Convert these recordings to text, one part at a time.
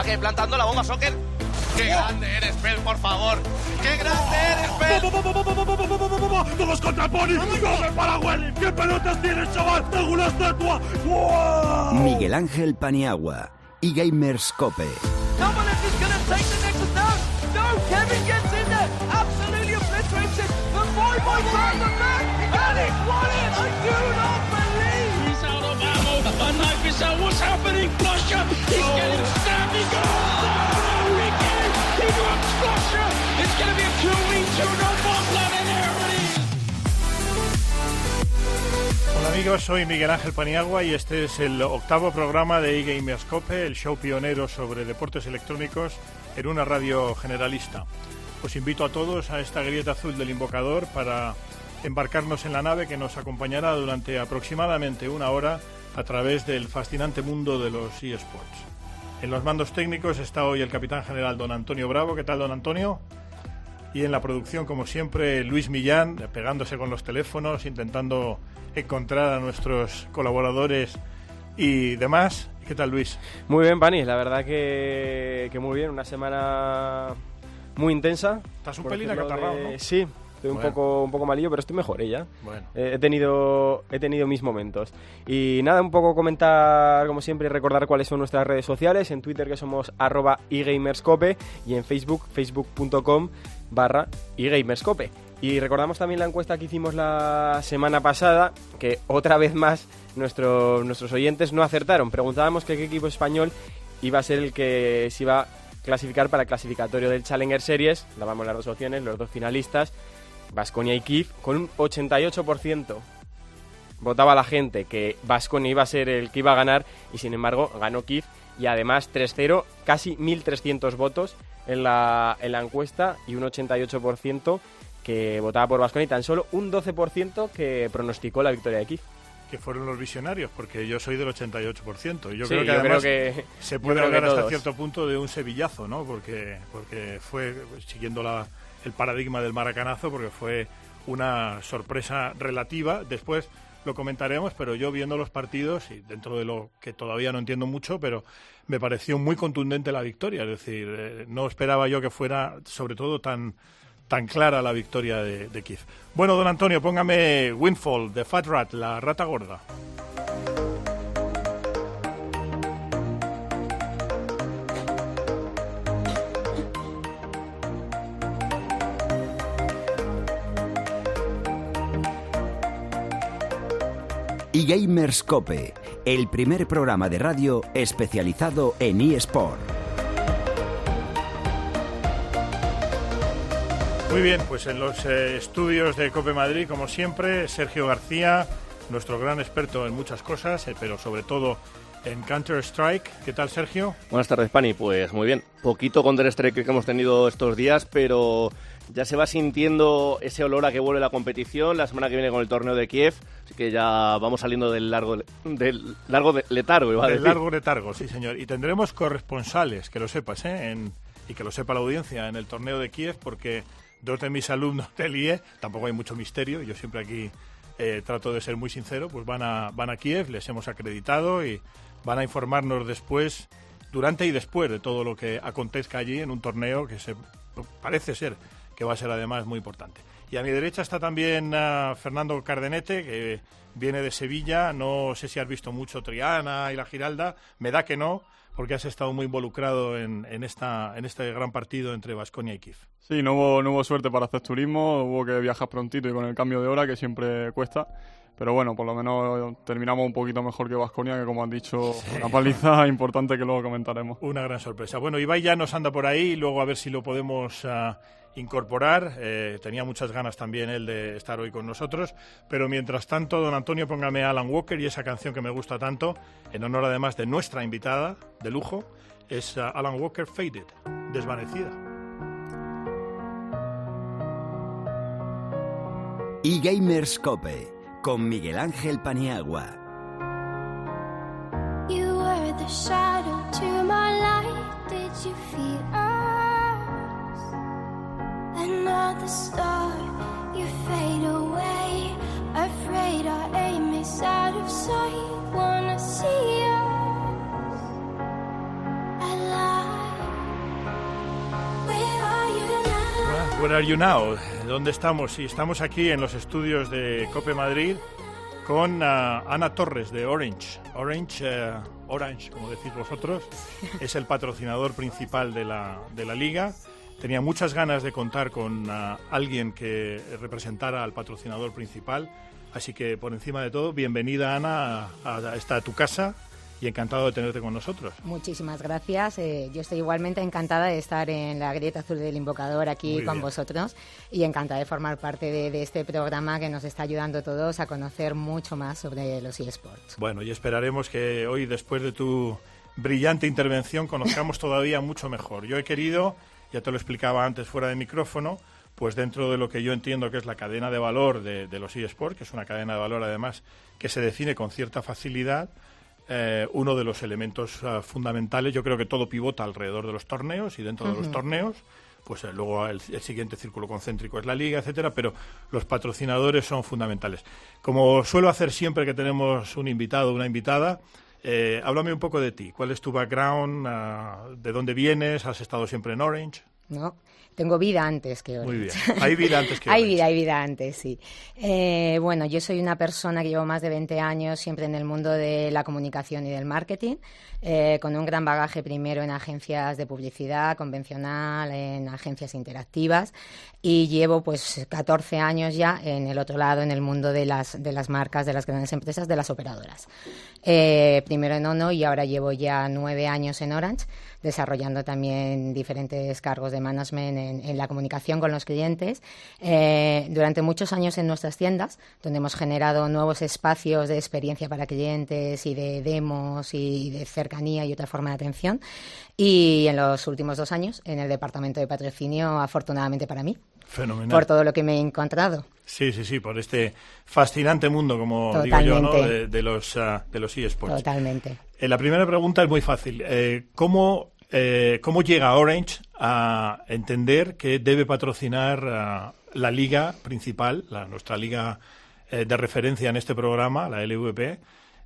Paque plantando la bomba, Soccer. ¡Qué grande eres, Pel, por favor! ¡Qué grande eres, Pel! ¡Todos contra Pony! ¡Come para Welly! ¿Qué pelotas tienes, chaval? ¡Tengo una estatua! Miguel Ángel Paniagua y Gamers Cope. Kevin amigos, soy Miguel Ángel Paniagua y este es el octavo programa de eGamerscope, el show pionero sobre deportes electrónicos en una radio generalista. Os invito a todos a esta grieta azul del invocador para embarcarnos en la nave que nos acompañará durante aproximadamente una hora a través del fascinante mundo de los eSports. En los mandos técnicos está hoy el capitán general don Antonio Bravo. ¿Qué tal, don Antonio? Y en la producción, como siempre, Luis Millán, pegándose con los teléfonos, intentando encontrar a nuestros colaboradores y demás. ¿Qué tal, Luis? Muy bien, Pani. La verdad que, muy bien. Una semana muy intensa. ¿Estás un pelín acatarrado, ¿no? Sí, estoy un poco un poco malillo, pero estoy mejor, ¿eh? ya. Bueno. Eh, he tenido he tenido mis momentos. Y nada, un poco comentar como siempre y recordar cuáles son nuestras redes sociales, en Twitter que somos arroba eGamerscope y en Facebook facebook.com barra eGamerscope. Y recordamos también la encuesta que hicimos la semana pasada, que otra vez más nuestros oyentes no acertaron. Preguntábamos que qué equipo español iba a ser el que se iba a clasificar para el clasificatorio del Challenger Series. Dábamos las dos opciones, los dos finalistas, Vasconia y Kiev, con un 88% votaba la gente que Vasconia iba a ser el que iba a ganar y sin embargo ganó Kiev y además 3-0, casi 1.300 votos en la, en la encuesta y un 88% que votaba por Vasconia y tan solo un 12% que pronosticó la victoria de Kiev que fueron los visionarios, porque yo soy del 88%. Yo creo que además se puede hablar hasta cierto punto de un sevillazo, ¿no? Porque, porque fue, siguiendo la, el paradigma del maracanazo, porque fue una sorpresa relativa. Después lo comentaremos, pero yo viendo los partidos, y dentro de lo que todavía no entiendo mucho, pero me pareció muy contundente la victoria. Es decir, eh, no esperaba yo que fuera, sobre todo, tan tan clara la victoria de, de Keith. Bueno, don Antonio, póngame Windfall de Fat Rat, la rata gorda. y Gamerscope, el primer programa de radio especializado en eSport. Muy bien, pues en los eh, estudios de Cope Madrid, como siempre, Sergio García, nuestro gran experto en muchas cosas, eh, pero sobre todo en Counter-Strike. ¿Qué tal, Sergio? Buenas tardes, Pani. Pues muy bien. Poquito Counter-Strike que hemos tenido estos días, pero ya se va sintiendo ese olor a que vuelve la competición la semana que viene con el torneo de Kiev. Así que ya vamos saliendo del largo, del largo letargo, iba Del largo letargo, sí, señor. Y tendremos corresponsales, que lo sepas, ¿eh? y que lo sepa la audiencia, en el torneo de Kiev, porque dos de mis alumnos del IE, tampoco hay mucho misterio, yo siempre aquí eh, trato de ser muy sincero, pues van a, van a Kiev, les hemos acreditado y van a informarnos después, durante y después de todo lo que acontezca allí en un torneo que parece ser que va a ser además muy importante. Y a mi derecha está también ah, Fernando Cardenete, que viene de Sevilla. No sé si has visto mucho Triana y la Giralda. Me da que no, porque has estado muy involucrado en, en, esta, en este gran partido entre Vasconia y Kiev. Sí, no hubo, no hubo suerte para hacer turismo, hubo que viajar prontito y con el cambio de hora, que siempre cuesta. Pero bueno, por lo menos terminamos un poquito mejor que Vasconia, que como han dicho, una paliza importante que luego comentaremos. Una gran sorpresa. Bueno, Ibai ya nos anda por ahí, luego a ver si lo podemos uh, incorporar. Eh, tenía muchas ganas también él de estar hoy con nosotros. Pero mientras tanto, don Antonio, póngame a Alan Walker y esa canción que me gusta tanto, en honor además de nuestra invitada de lujo, es uh, Alan Walker Faded, desvanecida. Y Gamerscope con Miguel Ángel Paniagua. You were the shadow to my light. Did you feel us? another star, you fade away. Afraid our aim is out of sight. Wanna see us alive. You now? Where are you now? ¿Dónde estamos? Y estamos aquí en los estudios de Cope Madrid con uh, Ana Torres de Orange. Orange, uh, Orange, como decís vosotros, es el patrocinador principal de la, de la liga. Tenía muchas ganas de contar con ah, alguien que representara al patrocinador principal. Así que, por encima de todo, bienvenida, Ana, a, a esta tu casa y encantado de tenerte con nosotros. Muchísimas gracias. Eh, yo estoy igualmente encantada de estar en la grieta azul del invocador aquí con vosotros y encantada de formar parte de, este programa que nos está ayudando a todos a conocer mucho más sobre los eSports. Bueno, y esperaremos que hoy, después de tu brillante intervención, conozcamos todavía mucho mejor. Yo he querido, ya te lo explicaba antes fuera de micrófono, pues dentro de lo que yo entiendo que es la cadena de valor de, de los eSports, que es una cadena de valor además que se define con cierta facilidad, eh, uno de los elementos eh, fundamentales. Yo creo que todo pivota alrededor de los torneos y dentro de los torneos, pues eh, luego el, siguiente círculo concéntrico es la liga, etcétera, pero los patrocinadores son fundamentales. Como suelo hacer siempre que tenemos un invitado o una invitada, háblame un poco de ti. ¿Cuál es tu background? Ah, ¿De dónde vienes? ¿Has estado siempre en Orange? No, tengo vida antes que hoy. Muy bien. Hay vida antes que Hay vida, hay vida antes, sí. Eh, bueno, yo soy una persona que llevo más de 20 años siempre en el mundo de la comunicación y del marketing, eh, con un gran bagaje primero en agencias de publicidad convencional, en agencias interactivas, y llevo pues 14 años ya en el otro lado, en el mundo de las, de las marcas, de las grandes empresas, de las operadoras. Eh, primero en Ono y ahora llevo ya nueve años en Orange desarrollando también diferentes cargos de management en, la comunicación con los clientes. Eh, durante muchos años en nuestras tiendas, donde hemos generado nuevos espacios de experiencia para clientes y de demos y de cercanía y otra forma de atención. Y en los últimos dos años en el departamento de patrocinio, afortunadamente para mí. Fenomenal. Por todo lo que me he encontrado. Sí, sí, sí, por este fascinante mundo, como digo yo, ¿no? de, los, uh, de los eSports. Totalmente. Eh, la primera pregunta es muy fácil. Eh, ¿cómo, eh, ¿Cómo llega Orange a entender que debe patrocinar uh, la liga principal, la, nuestra liga de referencia en este programa, la LVP?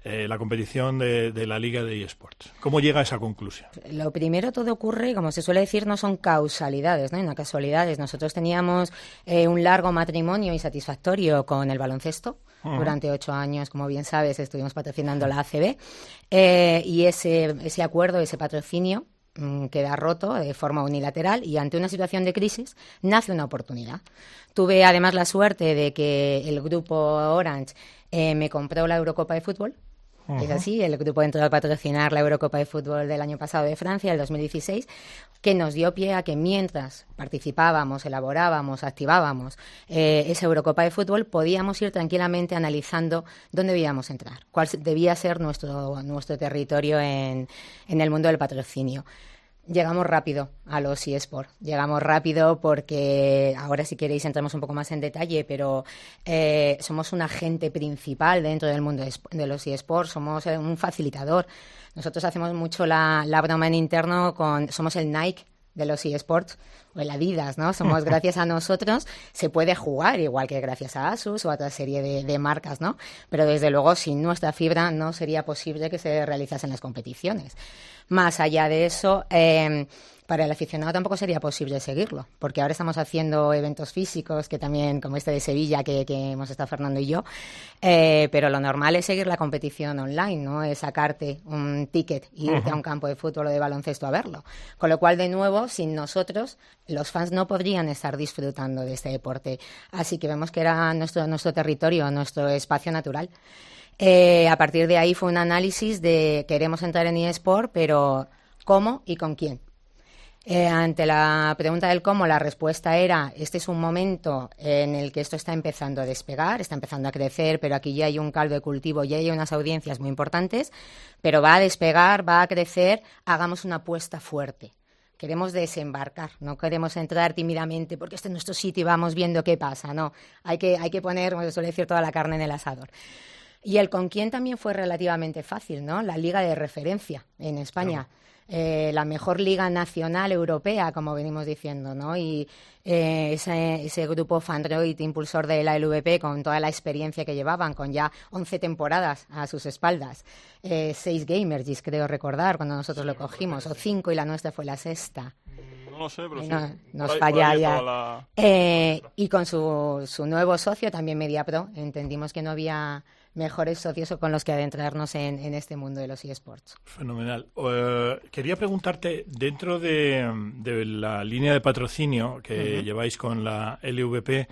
Eh, la competición de, la Liga de eSports. ¿Cómo llega a esa conclusión? Lo primero, todo ocurre, como se suele decir, no son causalidades, no, no casualidades. Nosotros teníamos eh, un largo matrimonio insatisfactorio con el baloncesto. Durante ocho años, como bien sabes, estuvimos patrocinando la ACB. Eh, y ese, ese acuerdo, ese patrocinio, mm, queda roto de forma unilateral y ante una situación de crisis nace una oportunidad. Tuve además la suerte de que el grupo Orange me compró la Eurocopa de Fútbol es así, el grupo entró a patrocinar la Eurocopa de Fútbol del año pasado de Francia, el 2016, que nos dio pie a que mientras participábamos, elaborábamos, activábamos eh, esa Eurocopa de Fútbol, podíamos ir tranquilamente analizando dónde debíamos entrar, cuál debía ser nuestro, nuestro territorio en, en el mundo del patrocinio. Llegamos rápido a los eSports. Llegamos rápido porque ahora si queréis entramos un poco más en detalle, pero eh, somos un agente principal dentro del mundo de los eSports, somos eh, un facilitador. Nosotros hacemos mucho la, la broma en interno con somos el Nike de los eSports o el Adidas, ¿no? Somos gracias a nosotros se puede jugar igual que gracias a Asus o a otra serie de, de, marcas, ¿no? Pero desde luego sin nuestra fibra no sería posible que se realizasen las competiciones. Más allá de eso, eh, para el aficionado tampoco sería posible seguirlo, porque ahora estamos haciendo eventos físicos, que también, como este de Sevilla, que, hemos estado Fernando y yo, eh, pero lo normal es seguir la competición online, ¿no? Es sacarte un ticket y irte a un campo de fútbol o de baloncesto a verlo. Con lo cual, de nuevo, sin nosotros, los fans no podrían estar disfrutando de este deporte. Así que vemos que era nuestro, nuestro territorio, nuestro espacio natural. Eh, a partir de ahí fue un análisis de queremos entrar en eSport, pero ¿cómo y con quién? Eh, ante la pregunta del cómo, la respuesta era, este es un momento en el que esto está empezando a despegar, está empezando a crecer, pero aquí ya hay un caldo de cultivo, ya hay unas audiencias muy importantes, pero va a despegar, va a crecer, hagamos una apuesta fuerte. Queremos desembarcar, no queremos entrar tímidamente porque este es nuestro sitio y vamos viendo qué pasa, no. Hay que, hay que poner, como suele decir, toda la carne en el asador. Y el con quién también fue relativamente fácil, ¿no? La liga de referencia en España. Eh, la mejor liga nacional europea, como venimos diciendo, ¿no? Y eh, ese, ese, grupo Fandroid, impulsor de la LVP, con toda la experiencia que llevaban, con ya 11 temporadas a sus espaldas, eh, seis Gamergis, creo recordar, cuando nosotros lo cogimos, o cinco y la nuestra fue la sexta. no lo sé, pero sí. nos falla ya. Eh, y con su, su nuevo socio, también MediaPro, entendimos que no había mejores socios con los que adentrarnos en, en este mundo de los eSports. Fenomenal. Eh, quería preguntarte, dentro de, la línea de patrocinio que lleváis con la LVP,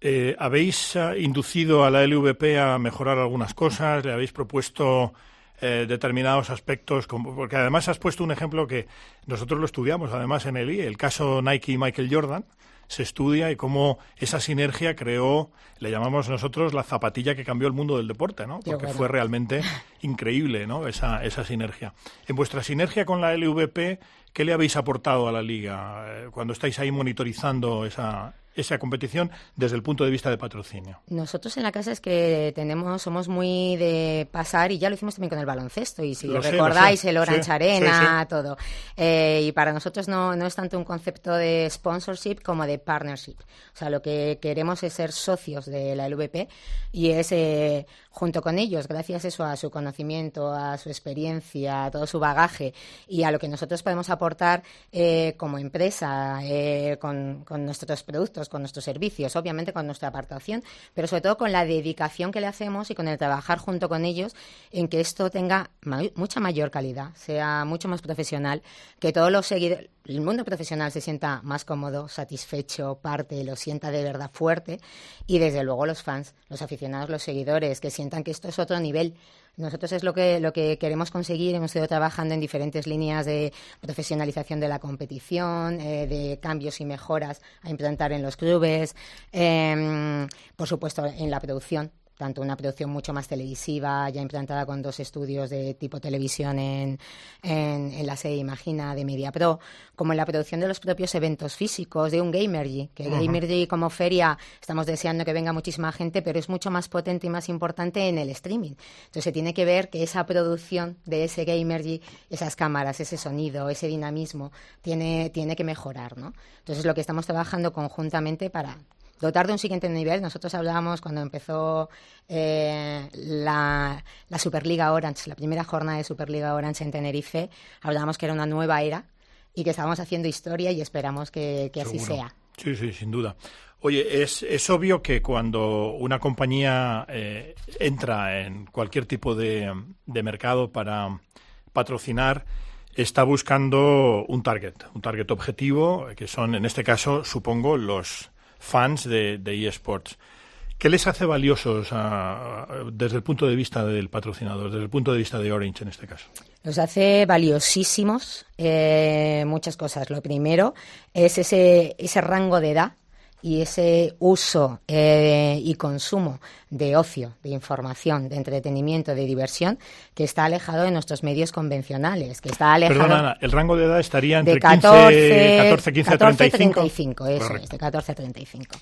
eh, ¿habéis eh, inducido a la LVP a mejorar algunas cosas? ¿Le habéis propuesto determinados aspectos? porque además has puesto un ejemplo que nosotros lo estudiamos, además en el I, el caso Nike y Michael Jordan se estudia y cómo esa sinergia creó, le llamamos nosotros la zapatilla que cambió el mundo del deporte, ¿no? Porque fue realmente increíble, ¿no? Esa, esa sinergia. En vuestra sinergia con la LVP, ¿qué le habéis aportado a la liga eh, cuando estáis ahí monitorizando esa, esa competición desde el punto de vista de patrocinio? Nosotros en la casa es que tenemos, somos muy de pasar y ya lo hicimos también con el baloncesto y si recordáis el Orange Arena, todo. Eh, y para nosotros no, no es tanto un concepto de sponsorship como de partnership. O sea, lo que queremos es ser socios de la LVP y es eh, junto con ellos, gracias eso a su conocimiento, a su experiencia, a todo su bagaje y a lo que nosotros podemos aportar eh, como empresa con, con nuestros productos con nuestros servicios, obviamente con nuestra apartación, pero sobre todo con la dedicación que le hacemos y con el trabajar junto con ellos en que esto tenga mucha mayor calidad, sea mucho más profesional, que todos los seguidores, el mundo profesional se sienta más cómodo, satisfecho, parte, lo sienta de verdad fuerte y desde luego los fans, los aficionados, los seguidores, que sientan que esto es otro nivel nosotros es lo que, lo que queremos conseguir. Hemos ido trabajando en diferentes líneas de profesionalización de la competición, eh, de cambios y mejoras a implantar en los clubes, em, por supuesto en la producción tanto una producción mucho más televisiva, ya implantada con dos estudios de tipo televisión en, en, la sede Imagina de Media Pro, como en la producción de los propios eventos físicos de un Gamergy, que Gamergy como feria estamos deseando que venga muchísima gente, pero es mucho más potente y más importante en el streaming. Entonces se tiene que ver que esa producción de ese Gamergy, esas cámaras, ese sonido, ese dinamismo, tiene, tiene que mejorar, ¿no? Entonces lo que estamos trabajando conjuntamente para dotar de un siguiente nivel. Nosotros hablábamos cuando empezó eh, la, Superliga Orange, la primera jornada de Superliga Orange en Tenerife, hablábamos que era una nueva era y que estábamos haciendo historia y esperamos que, así sea. Sí, sí, sin duda. Oye, es, es obvio que cuando una compañía eh, entra en cualquier tipo de, de mercado para patrocinar, está buscando un target, un target objetivo, que son, en este caso, supongo, los, fans de, eSports. ¿Qué les hace valiosos desde el punto de vista del patrocinador, desde el punto de vista de Orange en este caso? Los hace valiosísimos eh, muchas cosas. Lo primero es ese, ese rango de edad y ese uso eh, y consumo de ocio, de información, de entretenimiento, de diversión, que está alejado de nuestros medios convencionales, que está alejado... Perdona, el rango de edad estaría entre 14, 14 15, 35. 35, eso es, de 14 a 35.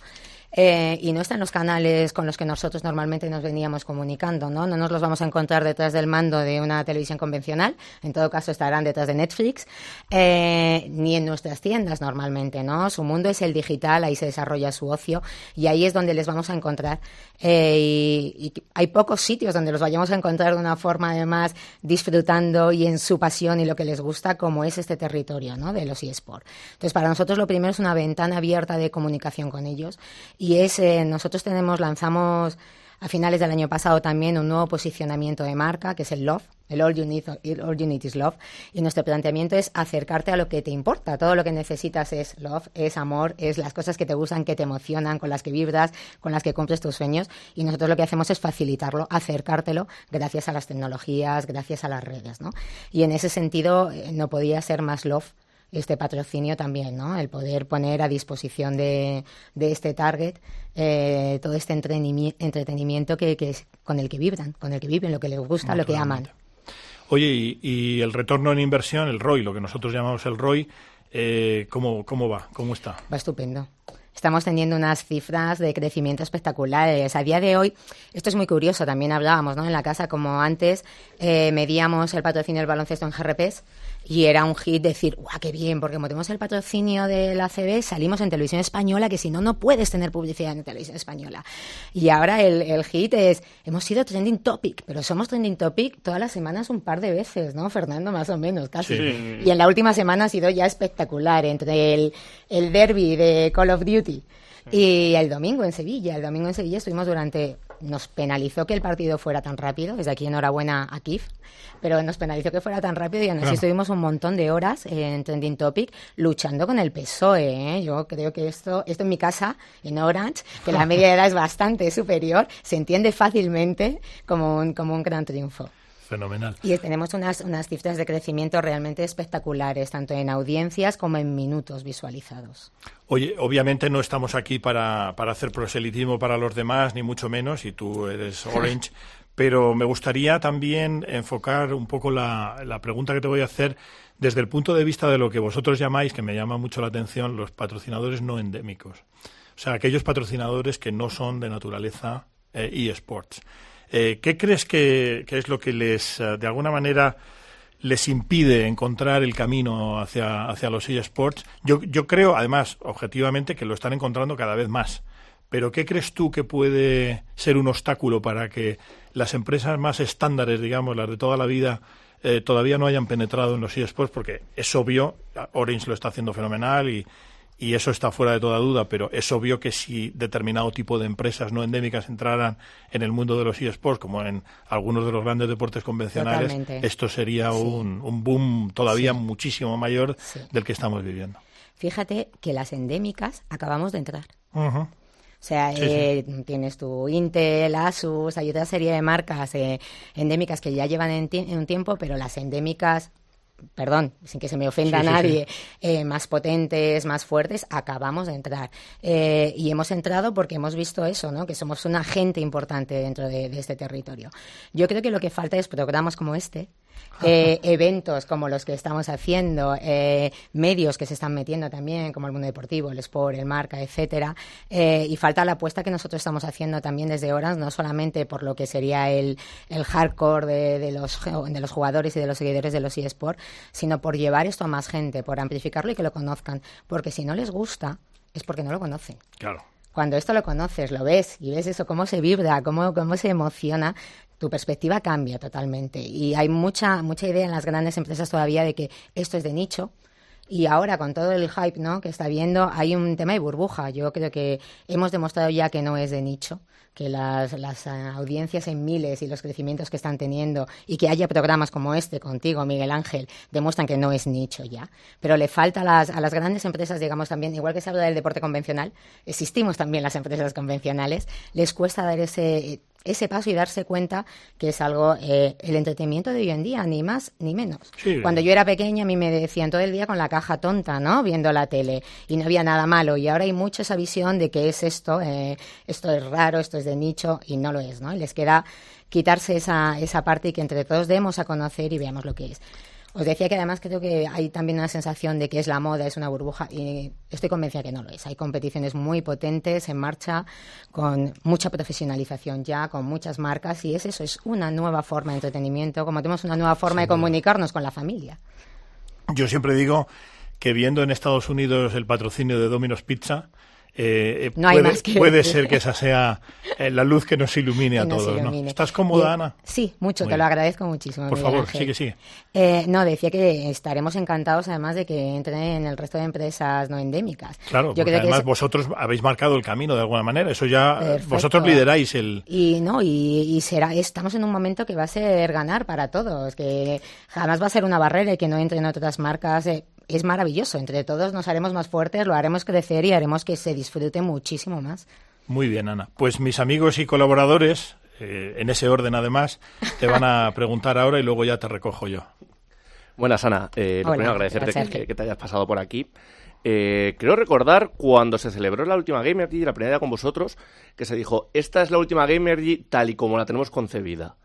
Eh, y no están los canales con los que nosotros normalmente nos veníamos comunicando, ¿no? No nos los vamos a encontrar detrás del mando de una televisión convencional, en todo caso estarán detrás de Netflix, eh, ni en nuestras tiendas normalmente, ¿no? Su mundo es el digital, ahí se desarrolla su ocio y ahí es donde les vamos a encontrar. Eh, y, hay pocos sitios donde los vayamos a encontrar de una forma además disfrutando y en su pasión y lo que les gusta, como es este territorio, ¿no? De los eSports. Entonces, para nosotros lo primero es una ventana abierta de comunicación con ellos y es, eh, nosotros tenemos, lanzamos a finales del año pasado también un nuevo posicionamiento de marca, que es el Love, el All You Need, All you need is Love. Y nuestro planteamiento es acercarte a lo que te importa. Todo lo que necesitas es love, es amor, es las cosas que te gustan, que te emocionan, con las que vibras, con las que cumples tus sueños. Y nosotros lo que hacemos es facilitarlo, acercártelo gracias a las tecnologías, gracias a las redes. ¿no? Y en ese sentido eh, no podía ser más love este patrocinio también, ¿no? El poder poner a disposición de, de este target eh, todo este entretenimiento que, que con el que vibran, con el que viven, lo que les gusta, lo que aman. Oye, y, el retorno en inversión, el ROI, lo que nosotros llamamos el ROI, eh, ¿cómo, ¿cómo va? ¿Cómo está? Va estupendo estamos teniendo unas cifras de crecimiento espectaculares. A día de hoy, esto es muy curioso, también hablábamos ¿no? en la casa, como antes eh, medíamos el patrocinio del baloncesto en GRPs, y era un hit decir, ¡guau, qué bien! Porque como tenemos el patrocinio de la CB, salimos en televisión española, que si no, no puedes tener publicidad en televisión española. Y ahora el, el hit es, hemos sido trending topic, pero somos trending topic todas las semanas un par de veces, ¿no, Fernando? Más o menos, casi. Y en la última semana ha sido ya espectacular, entre el, el derby de Call of Duty y el domingo en Sevilla. El domingo en Sevilla estuvimos durante nos penalizó que el partido fuera tan rápido. Desde aquí enhorabuena a Kif pero nos penalizó que fuera tan rápido y aún así estuvimos un montón de horas en Trending Topic luchando con el PSOE. ¿eh? Yo creo que esto, esto en mi casa, en Orange, que la media de edad es bastante superior, se entiende fácilmente como un, como un gran triunfo. Fenomenal. Y tenemos unas, unas cifras de crecimiento realmente espectaculares, tanto en audiencias como en minutos visualizados. Oye, obviamente no estamos aquí para, para hacer proselitismo para los demás, ni mucho menos, y tú eres Orange, pero me gustaría también enfocar un poco la, pregunta que te voy a hacer desde el punto de vista de lo que vosotros llamáis, que me llama mucho la atención, los patrocinadores no endémicos. O sea, aquellos patrocinadores que no son de naturaleza eh, eSports. Eh, ¿Qué crees que, es lo que les, eh, de alguna manera, les impide encontrar el camino hacia, hacia los eSports? Yo, yo creo, además, objetivamente, que lo están encontrando cada vez más. Pero ¿qué crees tú que puede ser un obstáculo para que las empresas más estándares, digamos, las de toda la vida, eh, todavía no hayan penetrado en los eSports? Porque es obvio, Orange lo está haciendo fenomenal y, y eso está fuera de toda duda, pero es obvio que si determinado tipo de empresas no endémicas entraran en el mundo de los eSports, como en algunos de los grandes deportes convencionales, esto sería un, un, boom todavía muchísimo mayor del que estamos viviendo. Fíjate que las endémicas acabamos de entrar. O sea, eh, tienes tu Intel, Asus, hay otra serie de marcas eh, endémicas que ya llevan en, un tiempo, pero las endémicas perdón, sin que se me ofenda a nadie, eh, más potentes, más fuertes, acabamos de entrar. y hemos entrado porque hemos visto eso, ¿no? que somos un agente importante dentro de, este territorio. Yo creo que lo que falta es programas como este, eh, eventos como los que estamos haciendo, eh, medios que se están metiendo también, como el mundo deportivo, el sport, el marca, etcétera, eh, y falta la apuesta que nosotros estamos haciendo también desde horas, no solamente por lo que sería el, el hardcore de, de, los, de los jugadores y de los seguidores de los eSport, sino por llevar esto a más gente, por amplificarlo y que lo conozcan, porque si no les gusta, es porque no lo conocen. Claro cuando esto lo conoces, lo ves y ves eso, cómo se vibra, cómo, cómo se emociona, tu perspectiva cambia totalmente. Y hay mucha, mucha idea en las grandes empresas todavía de que esto es de nicho, y ahora con todo el hype ¿no? que está viendo, hay un tema de burbuja. Yo creo que hemos demostrado ya que no es de nicho, que las, las audiencias en miles y los crecimientos que están teniendo y que haya programas como este contigo, Miguel Ángel, demuestran que no es nicho ya. Pero le falta a las, a las grandes empresas, digamos también, igual que se habla del deporte convencional, existimos también las empresas convencionales, les cuesta dar ese ese paso y darse cuenta que es algo, eh, el entretenimiento de hoy en día, ni más ni menos. Cuando yo era pequeña a mí me decían todo el día con la caja tonta, ¿no? Viendo la tele y no había nada malo y ahora hay mucha esa visión de que es esto, eh, esto es raro, esto de nicho y no lo es, ¿no? Y les queda quitarse esa, esa parte y que entre todos demos a conocer y veamos lo que es. Os decía que además creo que hay también una sensación de que es la moda, es una burbuja, y estoy convencida que no lo es. Hay competiciones muy potentes en marcha, con mucha profesionalización ya, con muchas marcas, y es eso, es una nueva forma de entretenimiento, como tenemos una nueva forma de comunicarnos con la familia. Yo siempre digo que viendo en Estados Unidos el patrocinio de Domino's Pizza, eh, puede, ser que esa sea eh, la luz que nos ilumine a todos. ¿no? ¿Estás cómoda, Ana? Sí, mucho, te lo agradezco muchísimo. Por favor, sigue, sigue. Eh, no, decía que estaremos encantados además de que entren en el resto de empresas no endémicas. Claro, porque además vosotros habéis marcado el camino de alguna manera, eso ya vosotros lideráis el... Y no, y, será, estamos en un momento que va a ser ganar para todos, que jamás va a ser una barrera y que no entren otras marcas es maravilloso. Entre todos nos haremos más fuertes, lo haremos crecer y haremos que se disfrute muchísimo más. Muy bien, Ana. Pues mis amigos y colaboradores, eh, en ese orden además, te van a preguntar ahora y luego ya te recojo yo. Buenas, Ana. Eh, lo primero, agradecerte que, te hayas pasado por aquí. Eh, creo recordar cuando se celebró la última Gamergy, la primera con vosotros, que se dijo, esta es la última Gamergy tal y como la tenemos concebida.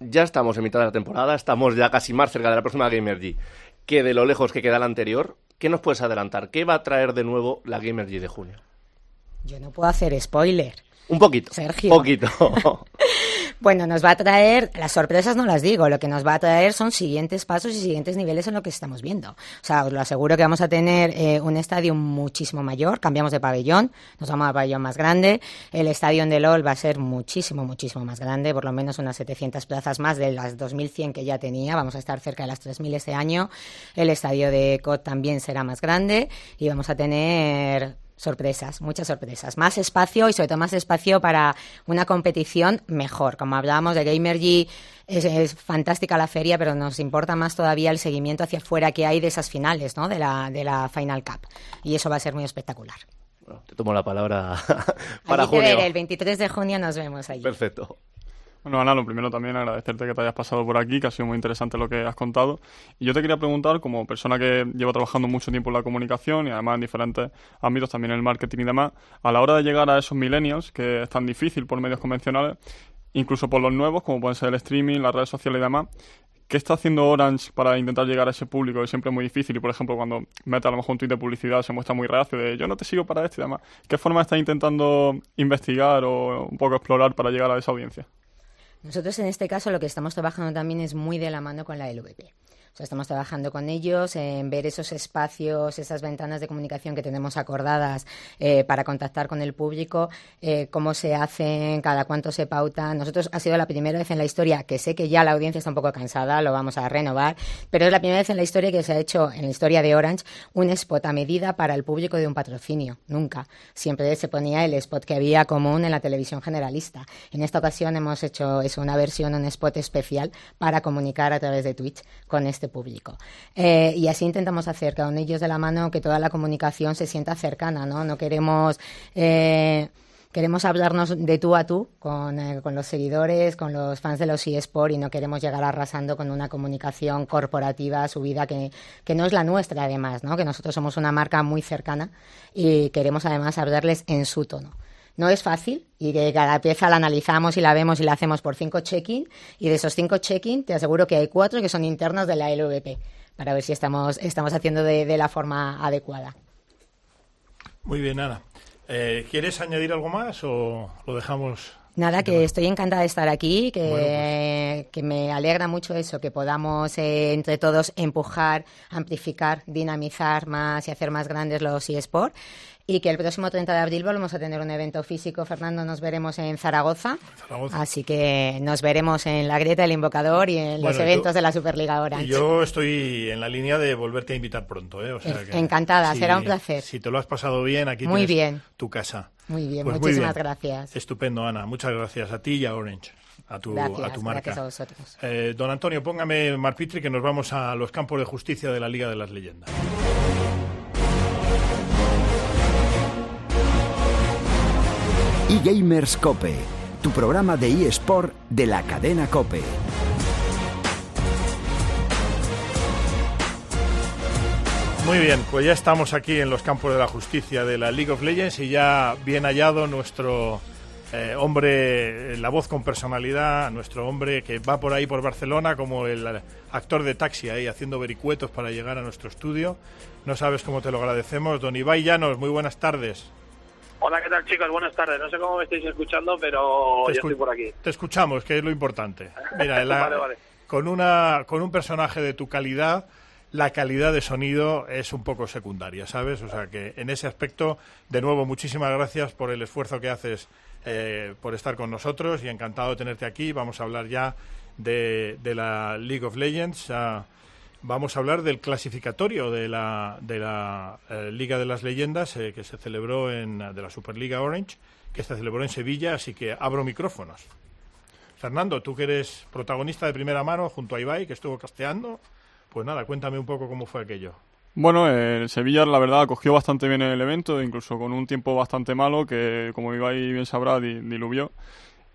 Ya estamos en mitad de la temporada, estamos ya casi más cerca de la próxima Gamergy que de lo lejos que queda la anterior, ¿qué nos puedes adelantar? ¿Qué va a traer de nuevo la Gamergy de junio? Yo no puedo hacer spoiler. Un poquito. Sergio. Poquito. Bueno, nos va a traer, las sorpresas no las digo, lo que nos va a traer son siguientes pasos y siguientes niveles en lo que estamos viendo. O sea, os lo aseguro que vamos a tener eh, un estadio muchísimo mayor, cambiamos de pabellón, nos vamos a pabellón más grande, el estadio de LOL va a ser muchísimo, muchísimo más grande, por lo menos unas 700 plazas más de las 2.100 que ya tenía, vamos a estar cerca de las 3.000 este año, el estadio de COD también será más grande y vamos a tener sorpresas, muchas sorpresas. Más espacio y sobre todo más espacio para una competición mejor. Como hablábamos de Gamergy, es, es, fantástica la feria, pero nos importa más todavía el seguimiento hacia afuera que hay de esas finales, ¿no? De la, de la Final Cup. Y eso va a ser muy espectacular. Bueno, te tomo la palabra para junio. Ver, el 23 de junio nos vemos allí. Perfecto. Bueno, Ana, lo primero también agradecerte que te hayas pasado por aquí, que ha sido muy interesante lo que has contado. Y yo te quería preguntar, como persona que lleva trabajando mucho tiempo en la comunicación y además en diferentes ámbitos, también en el marketing y demás, a la hora de llegar a esos millennials, que es tan difícil por medios convencionales, incluso por los nuevos, como pueden ser el streaming, las redes sociales y demás, ¿Qué está haciendo Orange para intentar llegar a ese público? Que siempre es muy difícil y, por ejemplo, cuando mete a lo mejor un tweet de publicidad se muestra muy reacio de yo no te sigo para esto y demás. ¿Qué forma está intentando investigar o un poco explorar para llegar a esa audiencia? Nosotros en este caso lo que estamos trabajando también es muy de la mano con la LVP. Estamos trabajando con ellos en ver esos espacios, esas ventanas de comunicación que tenemos acordadas eh, para contactar con el público, eh, cómo se hacen, cada cuánto se pautan. Nosotros ha sido la primera vez en la historia, que sé que ya la audiencia está un poco cansada, lo vamos a renovar, pero es la primera vez en la historia que se ha hecho, en la historia de Orange, un spot a medida para el público de un patrocinio. Nunca. Siempre se ponía el spot que había común en la televisión generalista. En esta ocasión hemos hecho eso, una versión, un spot especial para comunicar a través de Twitch con este público. Eh, y así intentamos hacer con ellos de la mano que toda la comunicación se sienta cercana, ¿no? No queremos... Eh, queremos hablarnos de tú a tú con, eh, con, los seguidores, con los fans de los eSport y no queremos llegar arrasando con una comunicación corporativa subida que, que no es la nuestra además, ¿no? que nosotros somos una marca muy cercana y queremos además hablarles en su tono. No es fácil y que cada pieza la analizamos y la vemos y la hacemos por cinco check-in y de esos cinco check-in te aseguro que hay cuatro que son internos de la LVP para ver si estamos, estamos haciendo de, de la forma adecuada. Muy bien, Ana. Eh, ¿Quieres añadir algo más o lo dejamos? Nada, que estoy encantada de estar aquí, que, bueno, pues. que me alegra mucho eso, que podamos eh, entre todos empujar, amplificar, dinamizar más y hacer más grandes los eSports y que el próximo 30 de abril volvemos a tener un evento físico. Fernando, nos veremos en Zaragoza. Zaragoza. Así que nos veremos en la Grieta del Invocador y en bueno, los eventos tú, de la Superliga Orange. Yo estoy en la línea de volverte a invitar pronto. ¿eh? O sea que, Encantada, si, será un placer. Si te lo has pasado bien, aquí muy tienes bien. tu casa. Muy bien, pues muchísimas muy bien. gracias. Estupendo, Ana. Muchas gracias a ti y a Orange. A tu, gracias, a tu marca. Gracias a vosotros. Eh, don Antonio, póngame Marpitri que nos vamos a los campos de justicia de la Liga de las Leyendas. eGamers Cope, tu programa de eSport de la cadena Cope. Muy bien, pues ya estamos aquí en los campos de la justicia de la League of Legends y ya bien hallado nuestro eh, hombre, la voz con personalidad, nuestro hombre que va por ahí por Barcelona como el actor de taxi ahí haciendo vericuetos para llegar a nuestro estudio. No sabes cómo te lo agradecemos. Don Ibai Llanos, muy buenas tardes. Hola, ¿qué tal chicos? Buenas tardes. No sé cómo me estáis escuchando, pero te yo estoy por aquí. Te escuchamos, que es lo importante. Mira, la, vale, vale. Con, una, con un personaje de tu calidad, la calidad de sonido es un poco secundaria, ¿sabes? O sea que en ese aspecto, de nuevo, muchísimas gracias por el esfuerzo que haces eh, por estar con nosotros y encantado de tenerte aquí. Vamos a hablar ya de, de la League of Legends. Vamos a hablar del clasificatorio de la, de la eh, Liga de las Leyendas eh, que se celebró en de la Superliga Orange, que se celebró en Sevilla, así que abro micrófonos. Fernando, tú que eres protagonista de primera mano junto a Ibai, que estuvo casteando, pues nada, cuéntame un poco cómo fue aquello. Bueno, el Sevilla la verdad acogió bastante bien el evento, incluso con un tiempo bastante malo que, como Ibai bien sabrá, diluvió.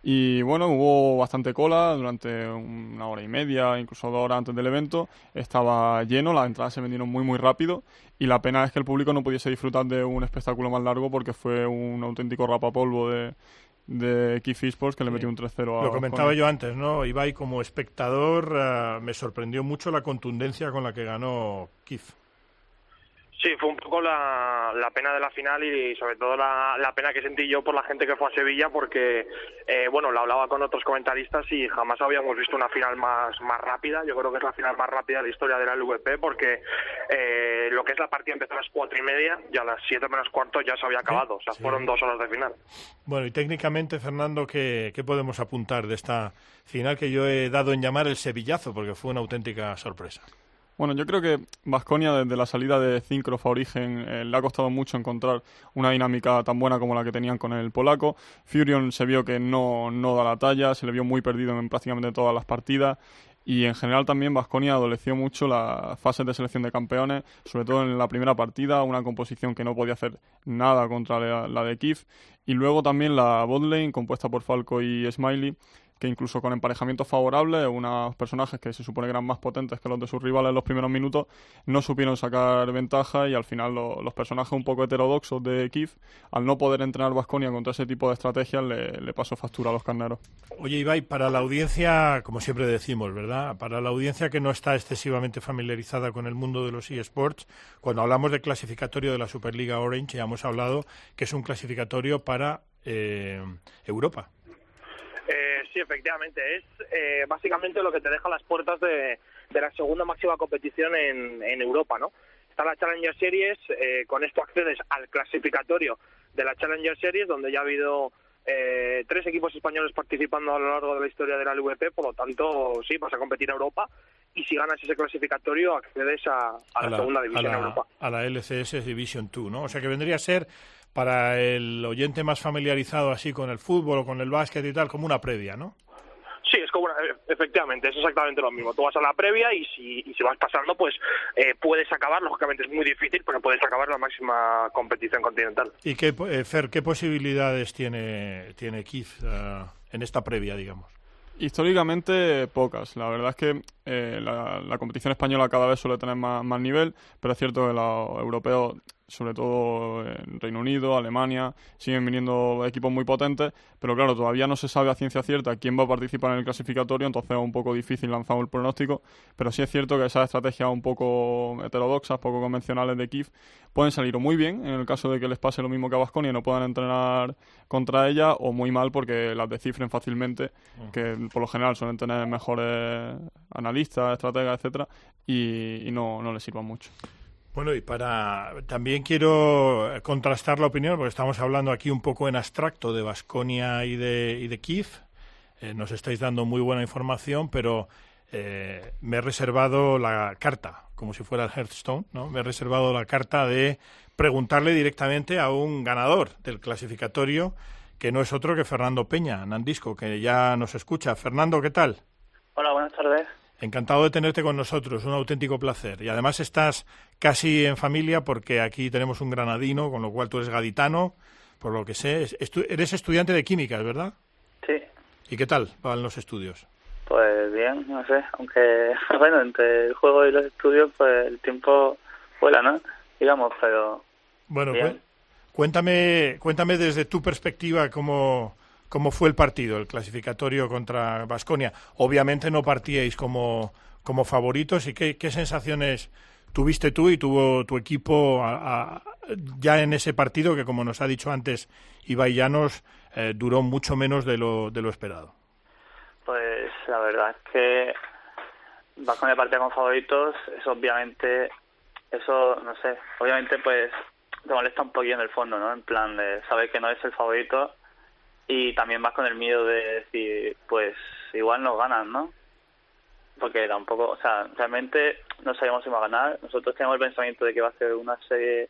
Y bueno, hubo bastante cola durante una hora y media, incluso dos horas antes del evento. Estaba lleno, las entradas se vendieron muy muy rápido y la pena es que el público no pudiese disfrutar de un espectáculo más largo porque fue un auténtico rapapolvo de, de Keith Sports que le metió un 3-0 a Lo comentaba yo antes, ¿no? Ibai como espectador uh, me sorprendió mucho la contundencia con la que ganó Keith. Sí, fue un poco la, la, pena de la final y sobre todo la, la, pena que sentí yo por la gente que fue a Sevilla porque, eh, bueno, lo hablaba con otros comentaristas y jamás habíamos visto una final más, más rápida. Yo creo que es la final más rápida de la historia de la LVP porque eh, lo que es la partida empezó a las cuatro y media y a las siete menos cuarto ya se había acabado. O sea, fueron dos horas de final. Bueno, y técnicamente, Fernando, ¿qué, ¿qué podemos apuntar de esta final que yo he dado en llamar el Sevillazo porque fue una auténtica sorpresa? Bueno, yo creo que Vasconia desde la salida de Zincrof a Origen eh, le ha costado mucho encontrar una dinámica tan buena como la que tenían con el polaco. Furion se vio que no, no da la talla, se le vio muy perdido en prácticamente todas las partidas y en general también Vasconia adoleció mucho las fases de selección de campeones, sobre todo en la primera partida, una composición que no podía hacer nada contra la, la de Kiev y luego también la botlane compuesta por Falco y Smiley que incluso con emparejamientos favorables, unos personajes que se supone que eran más potentes que los de sus rivales en los primeros minutos, no supieron sacar ventaja y al final los personajes un poco heterodoxos de Kiev, al no poder entrenar Vasconia contra ese tipo de estrategias, le, pasó factura a los carneros. Oye, Ibai, para la audiencia, como siempre decimos, ¿verdad? Para la audiencia que no está excesivamente familiarizada con el mundo de los eSports, cuando hablamos de clasificatorio de la Superliga Orange, ya hemos hablado que es un clasificatorio para eh, Europa sí, efectivamente. Es eh, básicamente lo que te deja las puertas de, la segunda máxima competición en, en Europa, ¿no? Está la Challenger Series, eh, con esto accedes al clasificatorio de la Challenger Series, donde ya ha habido eh, tres equipos españoles participando a lo largo de la historia de la LVP, por lo tanto, sí, vas a competir a Europa y si ganas ese clasificatorio accedes a, la, segunda división a la, Europa. A la LCS Division 2, ¿no? O sea que vendría a ser para el oyente más familiarizado así con el fútbol o con el básquet y tal, como una previa, ¿no? Sí, es como efectivamente, es exactamente lo mismo. Tú vas a la previa y si, y si vas pasando, pues eh, puedes acabar, lógicamente es muy difícil, pero puedes acabar la máxima competición continental. ¿Y qué, eh, Fer, qué posibilidades tiene, tiene Kif eh, en esta previa, digamos? Históricamente pocas. La verdad es que la, la, competición española cada vez suele tener más, más nivel, pero es cierto que los europeos sobre todo en Reino Unido, Alemania, siguen viniendo equipos muy potentes, pero claro, todavía no se sabe a ciencia cierta quién va a participar en el clasificatorio, entonces es un poco difícil lanzar el pronóstico, pero sí es cierto que esas estrategias un poco heterodoxas, poco convencionales de Kiev, pueden salir muy bien en el caso de que les pase lo mismo que a Vasconia y no puedan entrenar contra ella, o muy mal porque las descifren fácilmente, mm. que por lo general suelen tener mejores analistas, estrategas, etcétera, y, y no, no les sirvan mucho. Bueno, y para también quiero contrastar la opinión, porque estamos hablando aquí un poco en abstracto de Vasconia y de, y de Kiev. Eh, nos estáis dando muy buena información, pero eh, me he reservado la carta, como si fuera el Hearthstone, ¿no? Me he reservado la carta de preguntarle directamente a un ganador del clasificatorio, que no es otro que Fernando Peña, Nandisco, que ya nos escucha. Fernando, ¿qué tal? Hola, buenas tardes. Encantado de tenerte con nosotros, un auténtico placer. Y además estás casi en familia porque aquí tenemos un granadino, con lo cual tú eres gaditano, por lo que sé. eres estudiante de químicas, ¿verdad? Sí. ¿Y qué tal van los estudios? Pues bien, no sé, aunque, bueno, entre el juego y los estudios, pues el tiempo vuela, ¿no? Digamos, pero... Bueno, cuéntame, cuéntame desde tu perspectiva cómo, cómo fue el partido, el clasificatorio contra Vasconia. Obviamente no partíais como, como favoritos y qué, sensaciones tuviste tú y tuvo tu equipo ya en ese partido que, como nos ha dicho antes Ibai Llanos, eh, duró mucho menos de lo, de lo esperado. Pues la verdad es que Vasconia partía con favoritos, es obviamente, eso, no sé, obviamente pues te molesta un poquito en el fondo, ¿no? En plan de saber que no es el favorito y también vas con el miedo de decir, pues igual nos ganan, ¿no? Porque tampoco, o sea, realmente no sabíamos si iba a ganar. Nosotros teníamos el pensamiento de que va a ser una serie,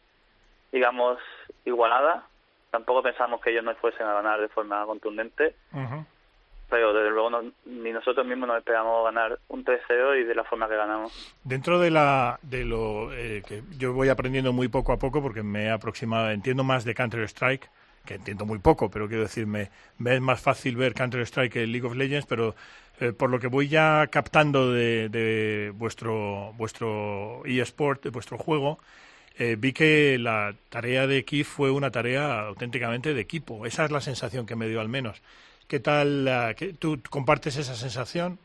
digamos, igualada. Tampoco pensamos que ellos no fuesen a ganar de forma contundente. Pero desde luego ni nosotros mismos nos esperamos ganar un 3-0 y de la forma que ganamos. Dentro de la de lo eh, que yo voy aprendiendo muy poco a poco porque me he aproximado, entiendo más de Counter Strike que entiendo muy poco, pero quiero decir, me, es más fácil ver Counter-Strike que League of Legends, pero eh, por lo que voy ya captando de, de vuestro, vuestro eSport, de vuestro juego, eh, vi que la tarea de Kif fue una tarea auténticamente de equipo. Esa es la sensación que me dio al menos. ¿Qué tal? ¿Tú compartes esa sensación?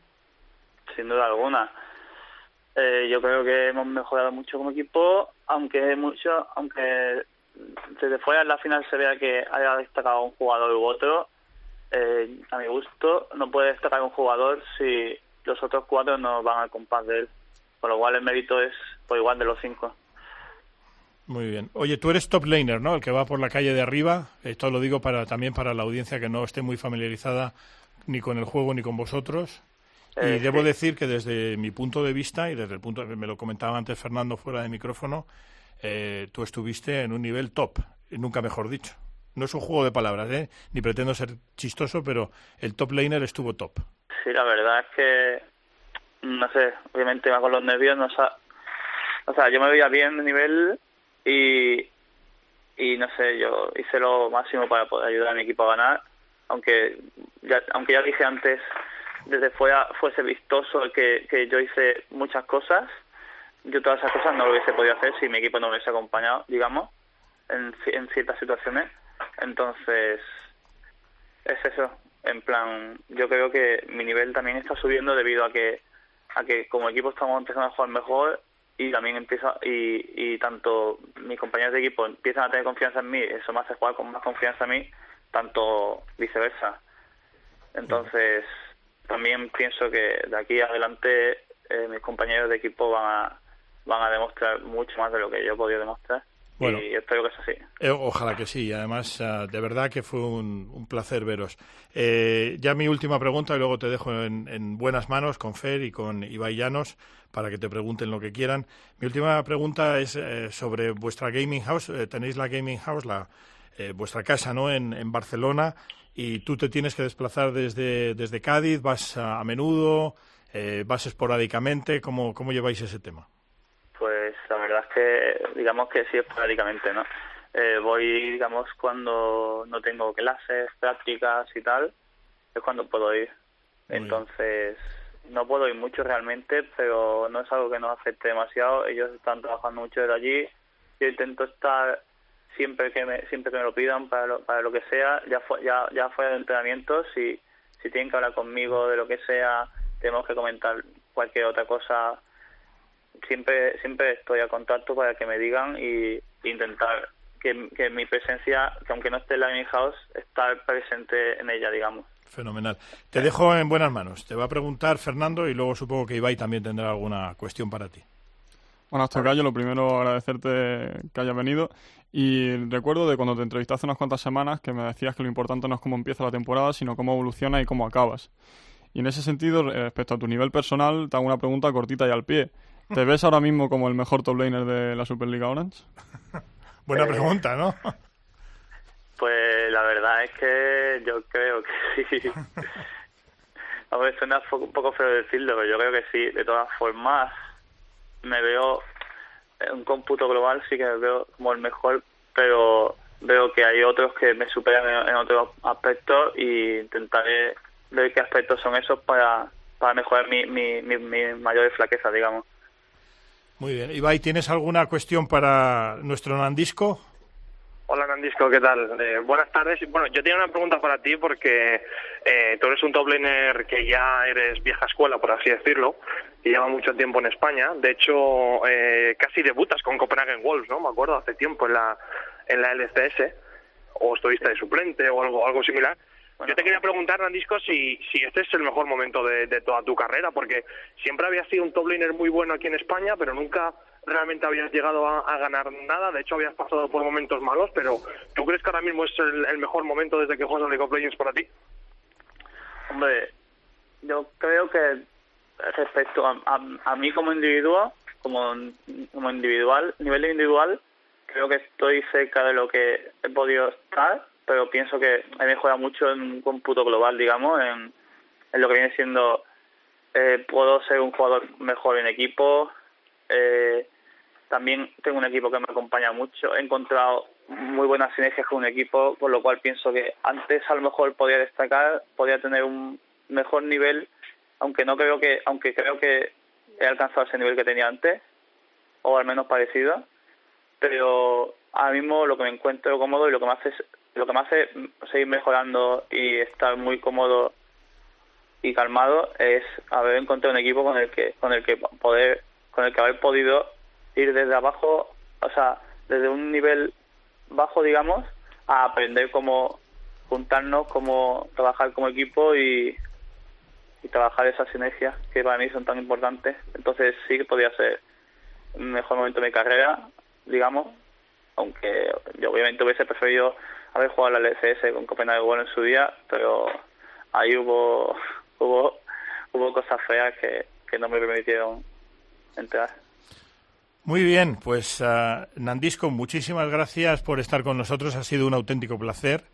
Sin duda alguna. Eh, yo creo que hemos mejorado mucho como equipo, aunque mucho, aunque desde fuera en la final se vea que haya destacado un jugador u otro, eh, a mi gusto no puede destacar un jugador si los otros cuatro no van al compás de él. Con lo cual el mérito es por igual de los cinco. Muy bien. Oye, tú eres top laner, ¿no? El que va por la calle de arriba. Esto lo digo para también para la audiencia que no esté muy familiarizada ni con el juego ni con vosotros. y eh, debo decir que desde mi punto de vista y desde el punto me lo comentaba antes Fernando fuera de micrófono, eh, tú estuviste en un nivel top, nunca mejor dicho. No es un juego de palabras, ¿eh? Ni pretendo ser chistoso, pero el top laner estuvo top. Sí, la verdad es que no sé, obviamente va con los nervios, o sea, yo me veía bien de nivel y, y no sé, yo hice lo máximo para poder ayudar a mi equipo a ganar, aunque ya, aunque ya dije antes, desde fuera fuese vistoso que yo hice muchas cosas, yo todas esas cosas no lo hubiese podido hacer si mi equipo no me hubiese acompañado, digamos, en, en ciertas situaciones. Entonces, es eso, en plan, yo creo que mi nivel también está subiendo debido a que a que como equipo estamos empezando a jugar mejor y también empieza y, y tanto mis compañeros de equipo empiezan a tener confianza en mí, eso me hace jugar con más confianza a mí, tanto viceversa. Entonces, también pienso que de aquí adelante eh, mis compañeros de equipo van a, van a demostrar mucho más de lo que yo he podido demostrar. Bueno, y espero que sea así. Eh, ojalá que sí. Además, ah, de verdad que fue un, placer veros. Eh, ya mi última pregunta y luego te dejo en, buenas manos con Fer y con Ibai Llanos para que te pregunten lo que quieran. Mi última pregunta es eh, sobre vuestra gaming house. tenéis la gaming house, la vuestra casa, ¿no? En, en, Barcelona y tú te tienes que desplazar desde, desde Cádiz. ¿Vas a, a menudo? ¿Vas esporádicamente? ¿Cómo, ¿Cómo lleváis ese tema? Que digamos que sí esporádicamente, ¿no? Eh, voy, digamos, cuando no tengo clases, prácticas y tal, es cuando puedo ir. Entonces, no puedo ir mucho realmente, pero no es algo que nos afecte demasiado. Ellos están trabajando mucho desde allí. Yo intento estar siempre que me, siempre que me lo pidan para lo, para lo que sea, ya, ya, ya fuera de entrenamiento, si, si tienen que hablar conmigo de lo que sea, tenemos que comentar cualquier otra cosa siempre siempre estoy a contacto para que me digan y intentar que, que mi presencia, que aunque no esté en la Gaming House, estar presente en ella, digamos. Fenomenal. Te dejo en buenas manos. Te va a preguntar Fernando y luego supongo que Ibai también tendrá alguna cuestión para ti. Bueno, hasta acá yo lo primero agradecerte que hayas venido y recuerdo de cuando te entrevisté hace unas cuantas semanas que me decías que lo importante no es cómo empieza la temporada, sino cómo evoluciona y cómo acabas. Y en ese sentido, respecto a tu nivel personal, te hago una pregunta cortita y al pie. ¿Te ves ahora mismo como el mejor top laner de la Superliga Orange? Buena pregunta, ¿no? Pues la verdad es que yo creo que sí. A ver, suena un poco feo decirlo, pero yo creo que sí. De todas formas, me veo en un cómputo global, sí que me veo como el mejor, pero veo que hay otros que me superan en otros aspectos y intentaré ver qué aspectos son esos para, para mejorar mi, mi, mi, mi mayores flaquezas, digamos. Muy bien. Ibai, ¿tienes alguna cuestión para nuestro Nandisco? Hola Nandisco, ¿qué tal? Eh, buenas tardes. Bueno, yo tenía una pregunta para ti porque eh, tú eres un top laner que ya eres vieja escuela, por así decirlo, y lleva mucho tiempo en España. De hecho, eh, casi debutas con Copenhagen Wolves, ¿no? Me acuerdo, hace tiempo en la, en la LCS, o estuviste de suplente o algo, algo similar. Yo te quería preguntar, Nandisco, si, si este es el mejor momento de, toda tu carrera, porque siempre habías sido un top laner muy bueno aquí en España, pero nunca realmente habías llegado a, ganar nada. De hecho, habías pasado por momentos malos, pero ¿tú crees que ahora mismo es el, mejor momento desde que juegas a League of Legends para ti? Hombre, yo creo que respecto a, a, mí como individuo, como, como individual, nivel individual, creo que estoy cerca de lo que he podido estar pero pienso que he mejorado mucho en un cómputo global, digamos, en, en lo que viene siendo, eh, puedo ser un jugador mejor en equipo, eh, también tengo un equipo que me acompaña mucho, he encontrado muy buenas sinergias con un equipo, por lo cual pienso que antes a lo mejor podía destacar, podía tener un mejor nivel, aunque no creo que, aunque creo que he alcanzado ese nivel que tenía antes, o al menos parecido, pero ahora mismo lo que me encuentro cómodo y lo que me hace lo que me hace seguir mejorando y estar muy cómodo y calmado es haber encontrado un equipo con el que con el que poder con el que haber podido ir desde abajo, o sea, desde un nivel bajo, digamos, a aprender cómo juntarnos, cómo trabajar como equipo y, y trabajar esas sinergias que para mí son tan importantes. Entonces sí que podía ser un mejor momento de mi carrera, digamos, aunque yo obviamente hubiese preferido haber jugado la LCS con Copenhague bueno en su día, pero ahí hubo hubo hubo cosas feas que, que no me permitieron entrar. Muy bien, pues uh, Nandisco, muchísimas gracias por estar con nosotros. Ha sido un auténtico placer.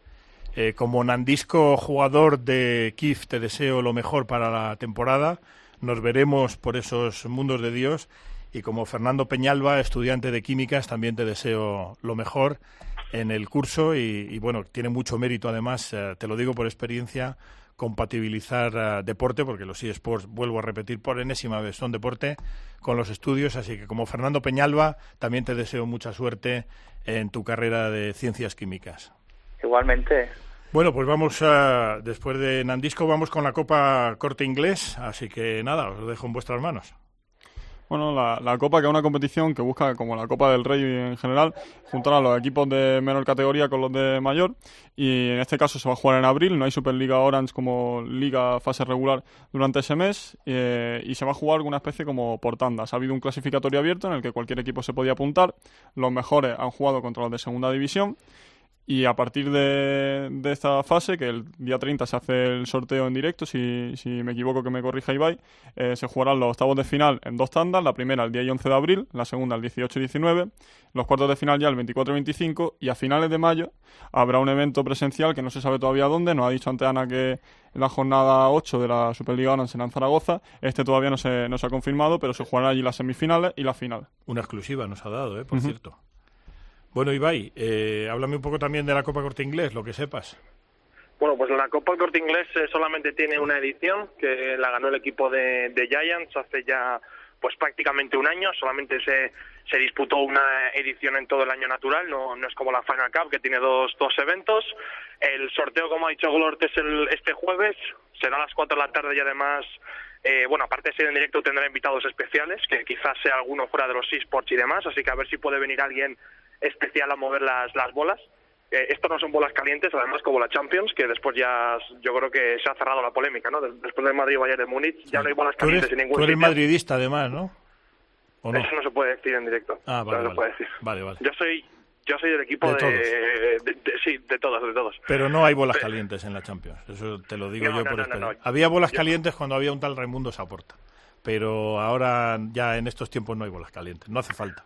Eh, como Nandisco jugador de KIF, te deseo lo mejor para la temporada. Nos veremos por esos mundos de Dios. Y como Fernando Peñalba, estudiante de químicas, también te deseo lo mejor en el curso. Y, bueno, tiene mucho mérito, además, eh, te lo digo por experiencia, compatibilizar uh, deporte, porque los eSports, vuelvo a repetir por enésima vez, son deporte, con los estudios. Así que como Fernando Peñalba, también te deseo mucha suerte en tu carrera de ciencias químicas. Igualmente. Bueno, pues vamos a, después de Nandisco, vamos con la Copa Corte Inglés, así que nada, os dejo en vuestras manos. Bueno, la, Copa, que es una competición que busca, como la Copa del Rey en general, juntar a los equipos de menor categoría con los de mayor. Y en este caso se va a jugar en abril, no hay Superliga Orange como liga fase regular durante ese mes. Eh, y se va a jugar una especie como por tandas. Ha habido un clasificatorio abierto en el que cualquier equipo se podía apuntar. Los mejores han jugado contra los de segunda división. Y a partir de, esta fase, que el día 30 se hace el sorteo en directo, si, si me equivoco que me corrija Ibai, eh, se jugarán los octavos de final en dos tandas, la primera el día 11 de abril, la segunda el 18 y 19, los cuartos de final ya el 24 y 25, y a finales de mayo habrá un evento presencial que no se sabe todavía dónde, nos ha dicho ante Ana que la jornada 8 de la Superliga Orange en Zaragoza, este todavía no se, no se ha confirmado, pero se jugarán allí las semifinales y la final. Una exclusiva nos ha dado, ¿eh? por cierto. Bueno, Ibai, eh, háblame un poco también de la Copa Corte Inglés, lo que sepas. Bueno, pues la Copa Corte Inglés eh, solamente tiene una edición, que la ganó el equipo de, Giants hace ya pues prácticamente un año, solamente se, se disputó una edición en todo el año natural, no, no es como la Final Cup que tiene dos, dos eventos. El sorteo, como ha dicho Glort, es el, este jueves, será a las 4 de la tarde y además, eh, bueno, aparte de ser en directo tendrá invitados especiales, que quizás sea alguno fuera de los esports y demás, así que a ver si puede venir alguien especial a mover las, las bolas. Eh, esto no son bolas calientes, además como la Champions, que después ya yo creo que se ha cerrado la polémica, ¿no? Después del Madrid Bayern de Múnich ya no hay bolas calientes en ningún Tú eres madridista además, ¿no? Eso no se puede decir en directo. Ah, vale, no vale. vale, vale. Yo soy yo soy del equipo de, sí, de todos, de todos. Pero no hay bolas calientes en la Champions, eso te lo digo yo por experiencia. había bolas calientes cuando había un tal Raimundo Saporta, pero ahora ya en estos tiempos no hay bolas calientes, no hace falta.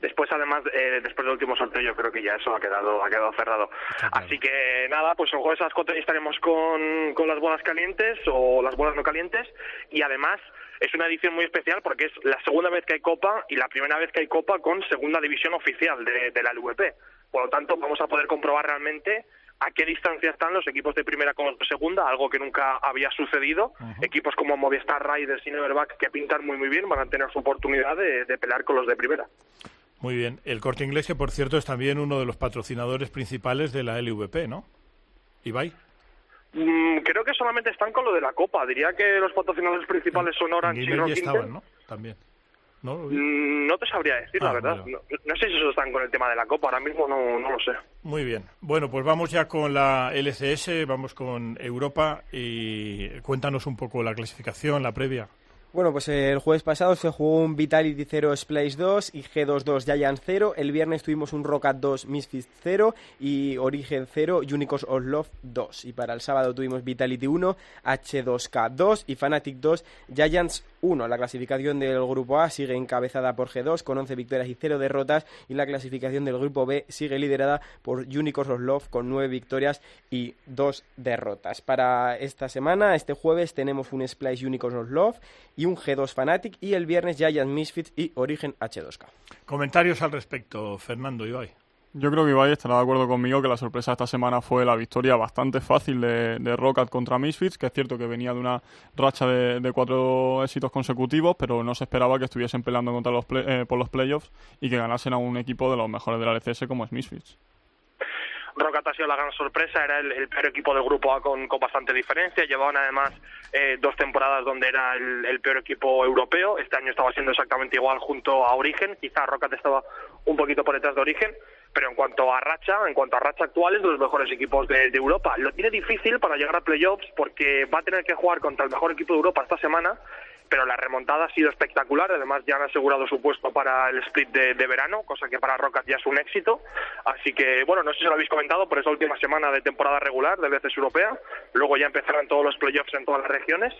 Después, además, eh, después del último sorteo, yo creo que ya eso ha quedado, ha quedado cerrado. Así que nada, pues el jueves a las estaremos con, con las bolas calientes o las bolas no calientes. Y además, es una edición muy especial porque es la segunda vez que hay Copa y la primera vez que hay Copa con segunda división oficial de, de la LVP. Por lo tanto, vamos a poder comprobar realmente a qué distancia están los equipos de primera con los de segunda, algo que nunca había sucedido. Equipos como Movistar Riders y Neverback que pintan muy muy bien van a tener su oportunidad de, de pelear con los de primera. Muy bien. El Corte Inglés, que por cierto es también uno de los patrocinadores principales de la LVP, ¿no? Ibai. Mm, creo que solamente están con lo de la Copa. Diría que los patrocinadores principales son Orange y Rock estaban, ¿no? También. ¿No? Mm, no te sabría decir, la ah, verdad. No, sé si eso están con el tema de la Copa, ahora mismo no, no lo sé. Muy bien. Bueno, pues vamos ya con la LCS, vamos con Europa y cuéntanos un poco la clasificación, la previa. Bueno, pues el jueves pasado se jugó un Vitality 0 Splash 2 y G22 Giants 0. El viernes tuvimos un Rocket 2 Misfits 0 y Origen 0 Unicos of Love 2. Y para el sábado tuvimos Vitality 1 H2K 2 y Fanatic 2 Giants 1. La clasificación del grupo A sigue encabezada por G2 con 11 victorias y 0 derrotas y la clasificación del grupo B sigue liderada por Unicorns of Love con 9 victorias y 2 derrotas. Para esta semana, este jueves, tenemos un Splash Unicorns of Love y un G2 Fanatic y el viernes Giant Misfits y Origen H2K. Comentarios al respecto, Fernando Ibai. Yo creo que Ibai estará de acuerdo conmigo que la sorpresa esta semana fue la victoria bastante fácil de, de Rocket contra Misfits, que es cierto que venía de una racha de, cuatro éxitos consecutivos, pero no se esperaba que estuviesen peleando contra los eh, por los playoffs y que ganasen a un equipo de los mejores de la LCS como es Misfits. Rocket ha sido la gran sorpresa, era el, peor equipo del grupo A con, con bastante diferencia, llevaban además eh, dos temporadas donde era el, peor equipo europeo, este año estaba siendo exactamente igual junto a Origen, quizá Rocket estaba un poquito por detrás de Origen, pero en cuanto a racha, en cuanto a racha actual es de los mejores equipos de, de, Europa. Lo tiene difícil para llegar a playoffs porque va a tener que jugar contra el mejor equipo de Europa esta semana pero la remontada ha sido espectacular. Además, ya han asegurado su puesto para el split de, verano, cosa que para Rocket ya es un éxito. Así que, bueno, no sé si lo habéis comentado, por esa última semana de temporada regular de veces europea. Luego ya empezarán todos los playoffs en todas las regiones.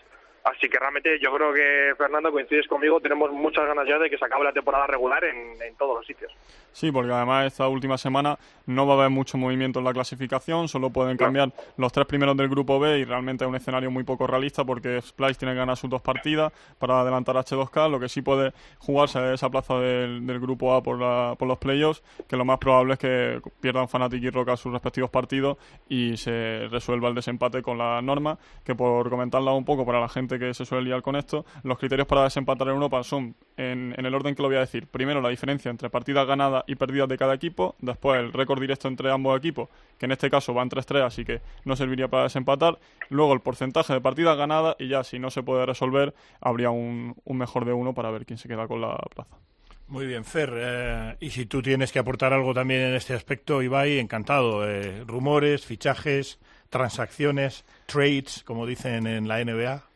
Así que realmente yo creo que, Fernando, coincides conmigo, tenemos muchas ganas ya de que se acabe la temporada regular en, en, todos los sitios. Sí, porque además esta última semana no va a haber mucho movimiento en la clasificación, solo pueden cambiar los tres primeros del grupo B y realmente es un escenario muy poco realista porque Splice tiene que ganar sus dos partidas para adelantar a H2K, lo que sí puede jugarse es esa plaza del, del grupo A por, la, por los playoffs, que lo más probable es que pierdan Fnatic y Roca sus respectivos partidos y se resuelva el desempate con la norma, que por comentarla un poco para la gente que se suele liar con esto, los criterios para desempatar en Europa son, en, el orden que lo voy a decir, primero la diferencia entre partidas ganadas y perdidas de cada equipo, después el récord directo entre ambos equipos, que en este caso van 3-3, así que no serviría para desempatar, luego el porcentaje de partidas ganadas y ya si no se puede resolver, habría un, mejor de uno para ver quién se queda con la plaza. Muy bien, Fer. Eh, y si tú tienes que aportar algo también en este aspecto, Ibai, encantado. Eh, rumores, fichajes, transacciones, trades, como dicen en la NBA.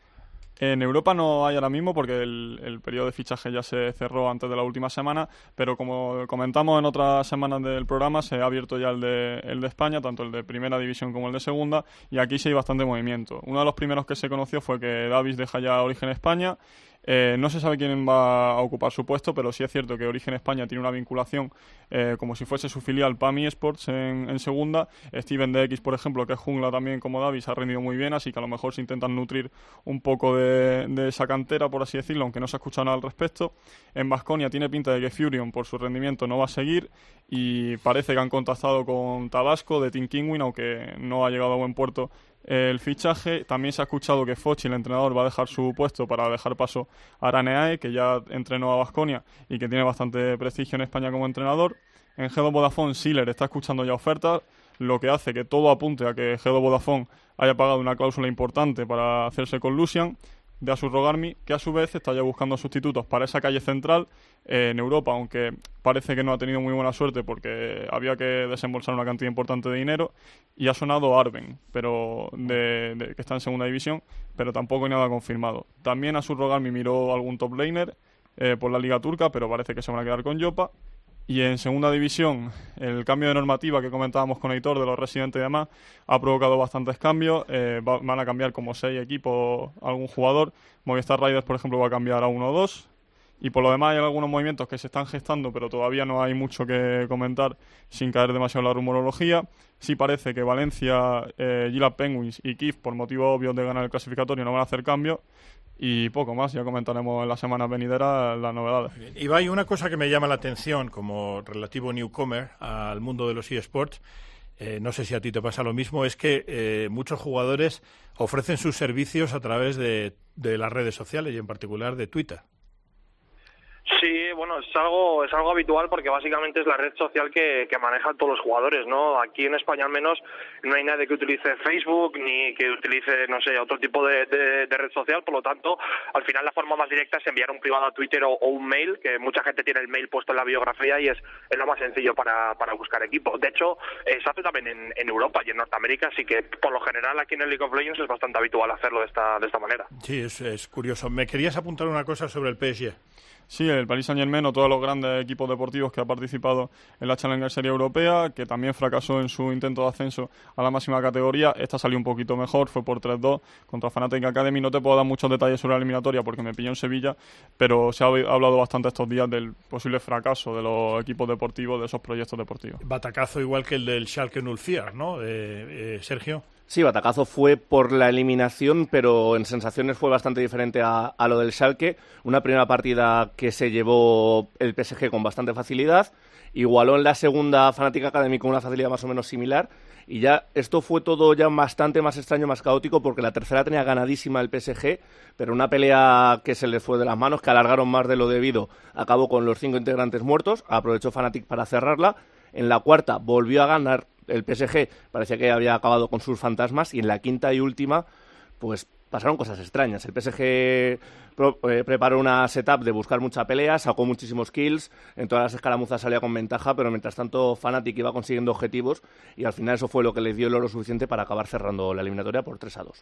En Europa no hay ahora mismo porque el, periodo de fichaje ya se cerró antes de la última semana, pero como comentamos en otras semanas del programa, se ha abierto ya el de, el de España, tanto el de primera división como el de segunda, y aquí sí hay bastante movimiento. Uno de los primeros que se conoció fue que Davis deja ya Origen España eh, no se sabe quién va a ocupar su puesto, pero sí es cierto que Origen España tiene una vinculación eh, como si fuese su filial PAMI Sports en, segunda. Steven DX, por ejemplo, que es jungla también como Davis, ha rendido muy bien, así que a lo mejor se intentan nutrir un poco de, esa cantera, por así decirlo, aunque no se ha escuchado nada al respecto. En Vasconia tiene pinta de que Furion, por su rendimiento, no va a seguir y parece que han contactado con Tabasco de Team Kingwin, aunque no ha llegado a buen puerto el fichaje. También se ha escuchado que Fochi, el entrenador, va a dejar su puesto para dejar paso a Araneae, que ya entrenó a Basconia y que tiene bastante prestigio en España como entrenador. En Gedo Vodafone, Siller está escuchando ya ofertas, lo que hace que todo apunte a que Gedo Vodafone haya pagado una cláusula importante para hacerse con Lucian de Asurrogarmi, que a su vez está ya buscando sustitutos para esa calle central eh, en Europa, aunque parece que no ha tenido muy buena suerte porque había que desembolsar una cantidad importante de dinero, y ha sonado Arben, pero de, que está en segunda división, pero tampoco hay nada confirmado. También Asurrogarmi miró algún top laner eh, por la Liga Turca, pero parece que se van a quedar con Yopa. Y en segunda división, el cambio de normativa que comentábamos con Aitor de los residentes y demás ha provocado bastantes cambios. Eh, van a cambiar como seis equipos algún jugador. Movistar Riders, por ejemplo, va a cambiar a uno o dos. Y por lo demás hay algunos movimientos que se están gestando, pero todavía no hay mucho que comentar sin caer demasiado en la rumorología. Sí parece que Valencia, eh, Gila Penguins y Kif, por motivo obvio de ganar el clasificatorio, no van a hacer cambios y poco más. Ya comentaremos en la semana venidera las novedades. Y una cosa que me llama la atención como relativo newcomer al mundo de los eSports. Eh, no sé si a ti te pasa lo mismo, es que eh, muchos jugadores ofrecen sus servicios a través de, de las redes sociales y en particular de Twitter. Sí, bueno, es algo, es algo habitual porque básicamente es la red social que, que manejan todos los jugadores, ¿no? Aquí en España al menos no hay nadie que utilice Facebook ni que utilice, no sé, otro tipo de, de, red social, por lo tanto, al final la forma más directa es enviar un privado a Twitter o, un mail, que mucha gente tiene el mail puesto en la biografía y es, es lo más sencillo para, para buscar equipo. De hecho, eh, se hace también en, en Europa y en Norteamérica, así que por lo general aquí en el League of Legends es bastante habitual hacerlo de esta, de esta manera. Sí, es, es curioso. Me querías apuntar una cosa sobre el PSG. Sí, el Paris Saint Germain o todos los grandes equipos deportivos que ha participado en la Challenger Serie Europea, que también fracasó en su intento de ascenso a la máxima categoría. Esta salió un poquito mejor, fue por 3-2 contra Fanatic Academy. No te puedo dar muchos detalles sobre la eliminatoria porque me pilló en Sevilla, pero se ha hablado bastante estos días del posible fracaso de los equipos deportivos, de esos proyectos deportivos. Batacazo igual que el del Schalke 04, ¿no, eh, Sergio? Sí, Batacazo fue por la eliminación, pero en sensaciones fue bastante diferente a, lo del Schalke. Una primera partida que se llevó el PSG con bastante facilidad. Igualó en la segunda Fanatic Academy con una facilidad más o menos similar. Y ya esto fue todo ya bastante más extraño, más caótico, porque la tercera tenía ganadísima el PSG, pero una pelea que se les fue de las manos, que alargaron más de lo debido, acabó con los cinco integrantes muertos. Aprovechó Fanatic para cerrarla En la cuarta volvió a ganar el PSG, parecía que había acabado con sus fantasmas. Y en la quinta y última, pues pasaron cosas extrañas. El PSG eh, preparó una setup de buscar mucha pelea, sacó muchísimos kills, en todas las escaramuzas salía con ventaja, pero mientras tanto Fnatic iba consiguiendo objetivos y al final eso fue lo que le dio el oro suficiente para acabar cerrando la eliminatoria por 3 a 2.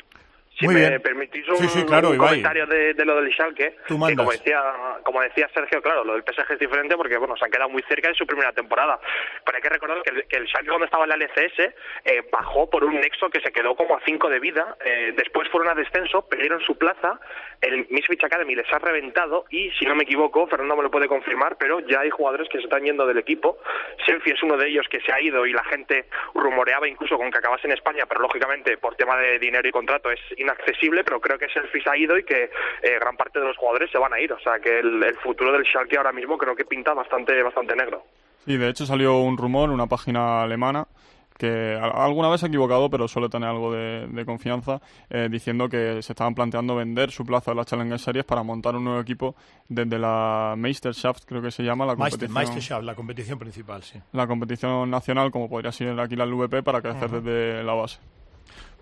Si me permitís un, comentario de, lo del Schalke, que como decía, como decía Sergio, claro, lo del PSG es diferente porque bueno, se han quedado muy cerca de su primera temporada. Pero hay que recordar que el, que el Schalke cuando estaba en la LCS eh, bajó por un nexo que se quedó como a 5 de vida, eh, después fueron a descenso, perdieron su plaza, el Misfits Academy les ha reventado y, si no me equivoco, Fernando me lo puede confirmar, pero ya hay jugadores que se están yendo del equipo. Selfie es uno de ellos que se ha ido y la gente rumoreaba incluso con que acabase en España, pero lógicamente por tema de dinero y contrato es inaccesible, pero creo que Selfie se ha ido y que eh, gran parte de los jugadores se van a ir. O sea que el, futuro del Schalke ahora mismo creo que pinta bastante, bastante negro. Sí, de hecho salió un rumor, una página alemana, que alguna vez se ha equivocado, pero suele tener algo de, confianza, eh, diciendo que se estaban planteando vender su plaza de la Challenger Series para montar un nuevo equipo desde la Meisterschaft, creo que se llama, la competición. la competición principal, sí. La competición nacional, como podría ser aquí la LVP, para crecer desde la base.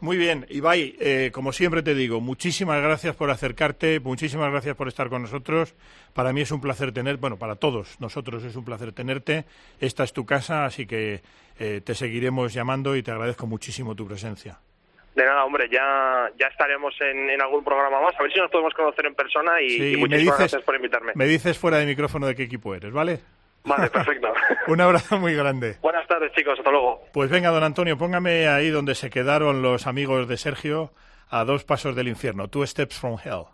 Muy bien, Ibai, eh, como siempre te digo, muchísimas gracias por acercarte, muchísimas gracias por estar con nosotros. Para mí es un placer tener, bueno, para todos nosotros es un placer tenerte. Esta es tu casa, así que eh, te seguiremos llamando y te agradezco muchísimo tu presencia. De nada, hombre, ya, ya estaremos en, algún programa más. A ver si nos podemos conocer en persona y, muchísimas gracias por invitarme. Me dices fuera de micrófono de qué equipo eres, ¿vale? Vale, perfecto. Un abrazo muy grande. Buenas tardes, chicos. Hasta luego. Pues venga, don Antonio, póngame ahí donde se quedaron los amigos de Sergio, a dos pasos del infierno. Two steps from hell.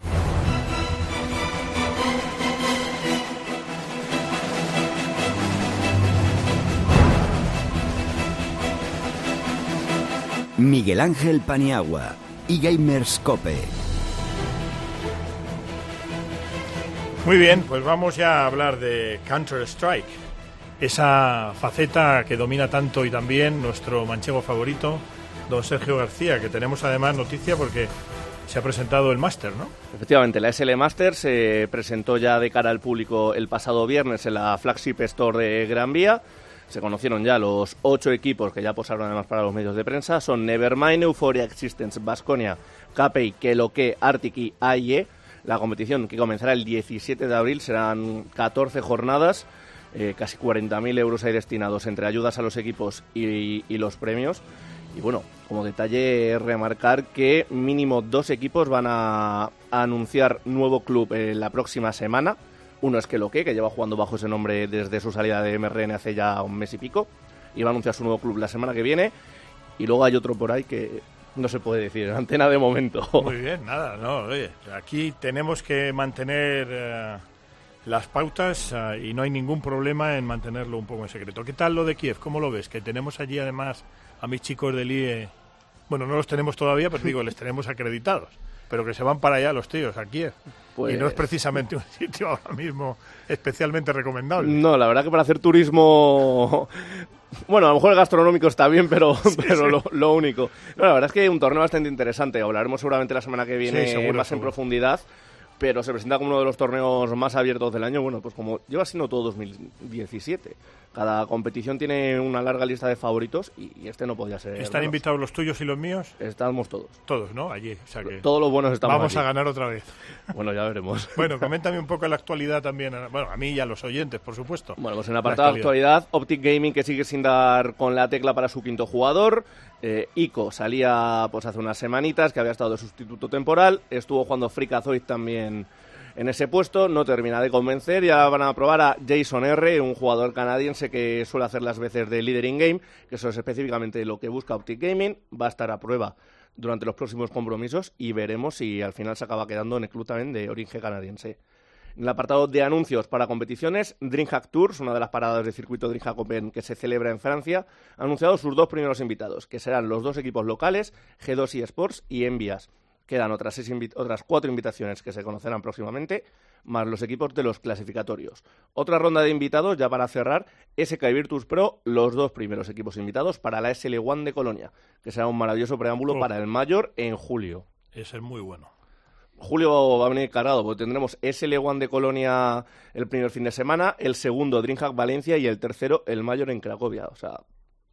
Miguel Ángel Paniagua y Gamers Cope. Muy bien, pues vamos ya a hablar de Counter-Strike, esa faceta que domina tanto y también nuestro manchego favorito, don Sergio García, que tenemos además noticia porque se ha presentado el máster, ¿no? Efectivamente, la SL Master se presentó ya de cara al público el pasado viernes en la flagship store de Gran Vía. Se conocieron ya los ocho equipos que ya posaron además para los medios de prensa. Son Nevermind, Euphoria Existence, Basconia, Capey, Keloque, Arctic y AIE la competición que comenzará el 17 de abril serán 14 jornadas, eh, casi 40.000 euros hay destinados entre ayudas a los equipos y, los premios. Y bueno, como detalle remarcar que mínimo dos equipos van a, anunciar nuevo club la próxima semana. Uno es Keloque, que lleva jugando bajo ese nombre desde su salida de MRN hace ya un mes y pico. Y va a anunciar su nuevo club la semana que viene. Y luego hay otro por ahí que no se puede decir, antena de momento. Muy bien, nada, no, oye, aquí tenemos que mantener eh, las pautas eh, y no hay ningún problema en mantenerlo un poco en secreto. ¿Qué tal lo de Kiev? ¿Cómo lo ves? Que tenemos allí además a mis chicos del IE, bueno, no los tenemos todavía, pero digo, les tenemos acreditados, pero que se van para allá los tíos, a Kiev. Y no es pues precisamente un sitio ahora mismo especialmente recomendable. No, la verdad que para hacer turismo bueno, a lo mejor el gastronómico está bien, pero, pero Lo, único. la verdad es que un torneo bastante interesante. Hablaremos seguramente la semana que viene más en profundidad pero se presenta como uno de los torneos más abiertos del año. Bueno, pues como lleva siendo todo 2017. Cada competición tiene una larga lista de favoritos y, este no podía ser. ¿Están invitados los tuyos y los míos? Estamos todos. Todos, ¿no? Allí. Todos los buenos estamos Vamos a ganar otra vez. Bueno, ya veremos. bueno, coméntame un poco la actualidad también. Bueno, a mí y a los oyentes, por supuesto. Bueno, pues en la apartado de actualidad, Optic Gaming que sigue sin dar con la tecla para su quinto jugador. Eh, Ico salía pues hace unas semanitas, que había estado de sustituto temporal. Estuvo jugando Freakazoid también en ese puesto, no termina de convencer. Ya van a probar a Jason R, un jugador canadiense que suele hacer las veces de líder in game, que eso es específicamente lo que busca Optic Gaming. Va a estar a prueba durante los próximos compromisos y veremos si al final se acaba quedando en el club también de origen canadiense. En el apartado de anuncios para competiciones, DreamHack Tours, una de las paradas de circuito DreamHack Open que se celebra en Francia, ha anunciado sus dos primeros invitados, que serán los dos equipos locales, G2 Sports y Envias. Quedan otras, seis otras cuatro invitaciones que se conocerán próximamente, más los equipos de los clasificatorios. Otra ronda de invitados, ya para cerrar, SK Virtus Pro, los dos primeros equipos invitados para la SL1 de Colonia, que será un maravilloso preámbulo para el mayor en julio. Ese es muy bueno. Julio va a venir cargado, porque tendremos SL1 de Colonia el primer fin de semana, el segundo Dreamhack Valencia y el tercero el Mayor en Cracovia. O sea,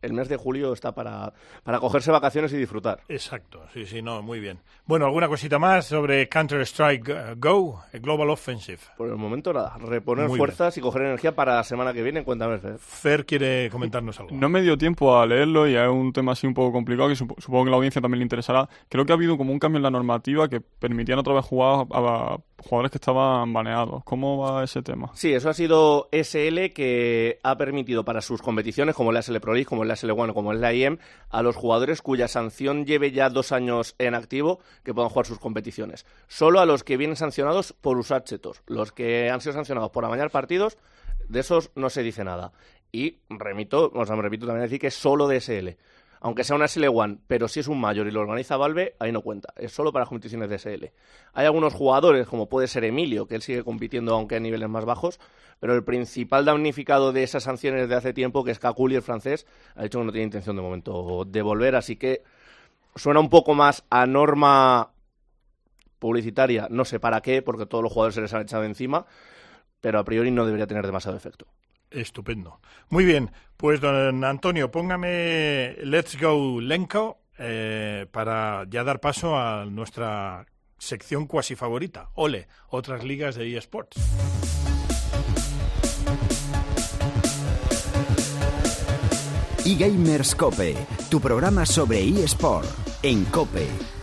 el mes de julio está para, para cogerse vacaciones y disfrutar. Exacto, sí, sí, no, muy bien. Bueno, ¿alguna cosita más sobre Counter-Strike uh, Go, Global Offensive? Por el momento nada, reponer fuerzas y coger energía para la semana que viene. Cuéntame, Fer. Fer quiere comentarnos algo. No me dio tiempo a leerlo y es un tema así un poco complicado que supongo que a la audiencia también le interesará. Creo que ha habido como un cambio en la normativa que permitían otra vez jugar a, jugadores que estaban baneados. ¿Cómo va ese tema? Sí, eso ha sido SL que ha permitido para sus competiciones, como la SL Pro League, como la SL1 como es la IEM, a los jugadores cuya sanción lleve ya dos años en activo que puedan jugar sus competiciones. Solo a los que vienen sancionados por usar chetos. Los que han sido sancionados por amañar partidos, de esos no se dice nada. Y remito, o sea, me repito también decir que solo de SL aunque sea una SL1, pero si es un mayor y lo organiza Valve, ahí no cuenta. Es solo para competiciones de SL. Hay algunos jugadores, como puede ser Emilio, que él sigue compitiendo aunque a niveles más bajos, pero el principal damnificado de esas sanciones de hace tiempo, que es Kakuli, el francés, ha dicho que no tiene intención de momento de volver, así que suena un poco más a norma publicitaria, no sé para qué, porque todos los jugadores se les han echado encima, pero a priori no debería tener demasiado efecto. Estupendo. Muy bien, pues don Antonio, póngame Let's Go Lenko eh, para ya dar paso a nuestra sección cuasi favorita. Ole, otras ligas de eSports. eGamers Cope, tu programa sobre eSport en Cope.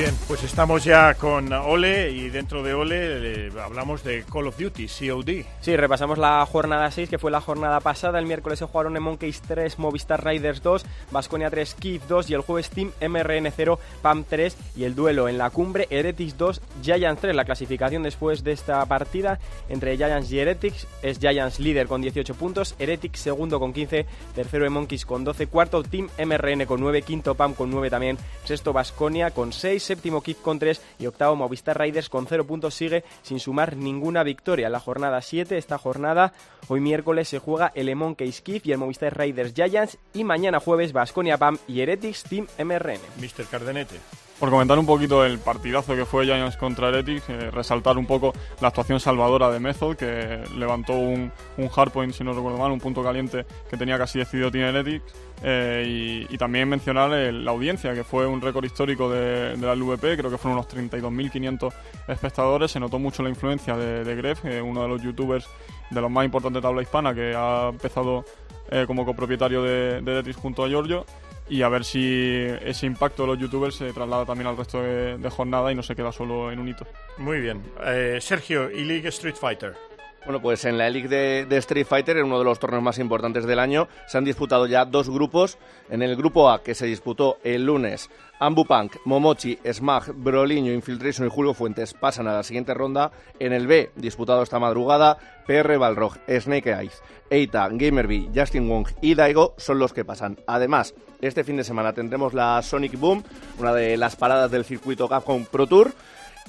Bien, pues estamos ya con Ole y dentro de Ole eh, hablamos de Call of Duty, COD. Sí, repasamos la jornada 6, que fue la jornada pasada. El miércoles se jugaron en Monkeys 3, Movistar Riders 2, Vasconia 3, Kiev 2 y el jueves Team MRN 0, PAM 3 y el duelo en la cumbre Heretics 2, Giants 3. La clasificación después de esta partida entre Giants y Heretics es Giants líder con 18 puntos, Heretics segundo con 15, tercero en Monkeys con 12, cuarto Team MRN con 9, quinto PAM con 9 también, sexto Vasconia con 6 séptimo Kid con 3 y octavo Movistar Riders con 0 puntos sigue sin sumar ninguna victoria. La jornada 7, esta jornada, hoy miércoles se juega el Emon Case Kid y el Movistar Riders Giants y mañana jueves Vasconia PAM y Heretics Team MRN. Mr. Cardenete por comentar un poquito el partidazo que fue Giants contra Heretics, eh, resaltar un poco la actuación salvadora de Method, que levantó un, un hardpoint, si no recuerdo mal, un punto caliente que tenía casi decidido Team Heretics. Eh, y, también mencionar la audiencia, que fue un récord histórico de, la LVP, creo que fueron unos 32.500 espectadores. Se notó mucho la influencia de, de Gref, eh, uno de los youtubers de los más importantes de habla hispana, que ha empezado como copropietario de, de junto a Giorgio y a ver si ese impacto de los youtubers se traslada también al resto de, jornada y no se queda solo en un hito. Muy bien. Eh, Sergio, y League Street Fighter. Bueno, pues en la League de, Street Fighter, en uno de los torneos más importantes del año, se han disputado ya dos grupos. En el grupo A, que se disputó el lunes, Ambupunk, Momochi, Smag, Broliño, Infiltration y Julio Fuentes pasan a la siguiente ronda. En el B, disputado esta madrugada, PR Balrog, Snake Eyes, Eita, Gamerby, Justin Wong y Daigo son los que pasan. Además, este fin de semana tendremos la Sonic Boom, una de las paradas del circuito Capcom Pro Tour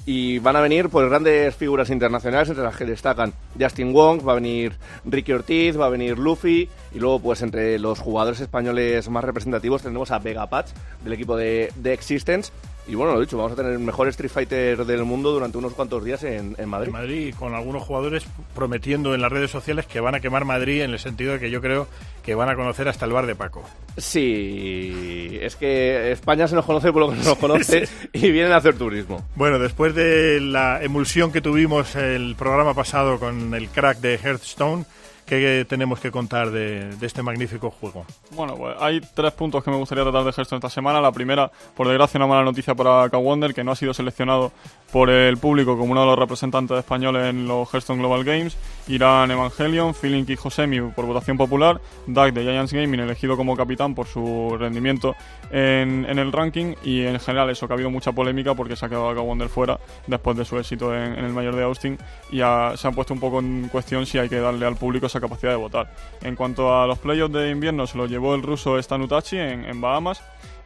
y van a venir pues grandes figuras internacionales entre las que destacan Justin Wong, va a venir Ricky Ortiz, va a venir Luffy y luego pues entre los jugadores españoles más representativos tendremos a Vega Patch del equipo de, de Existence y bueno, lo dicho, vamos a tener el mejor Street Fighter del mundo durante unos cuantos días en, Madrid. En Madrid, con algunos jugadores prometiendo en las redes sociales que van a quemar Madrid en el sentido de que yo creo que van a conocer hasta el bar de Paco. Sí, es que España se nos conoce por lo que nos conoce y vienen a hacer turismo. Bueno, después de la emulsión que tuvimos el programa pasado con el crack de Hearthstone, ¿Qué tenemos que contar de, este magnífico juego? Bueno, pues hay tres puntos que me gustaría tratar de Hearthstone esta semana. La primera, por desgracia, una mala noticia para K-Wonder, que no ha sido seleccionado por el público como uno de los representantes españoles en los Hearthstone Global Games. Irán Evangelion, Feeling y Josemi por votación popular, Doug de Giants Gaming elegido como capitán por su rendimiento en, el ranking y en general eso que ha habido mucha polémica porque se ha quedado a fuera después de su éxito en, el mayor de Austin y se ha puesto un poco en cuestión si hay que darle al público capacidad de votar. En cuanto a los playoffs de invierno se lo llevó el ruso Stanutachi en Bahamas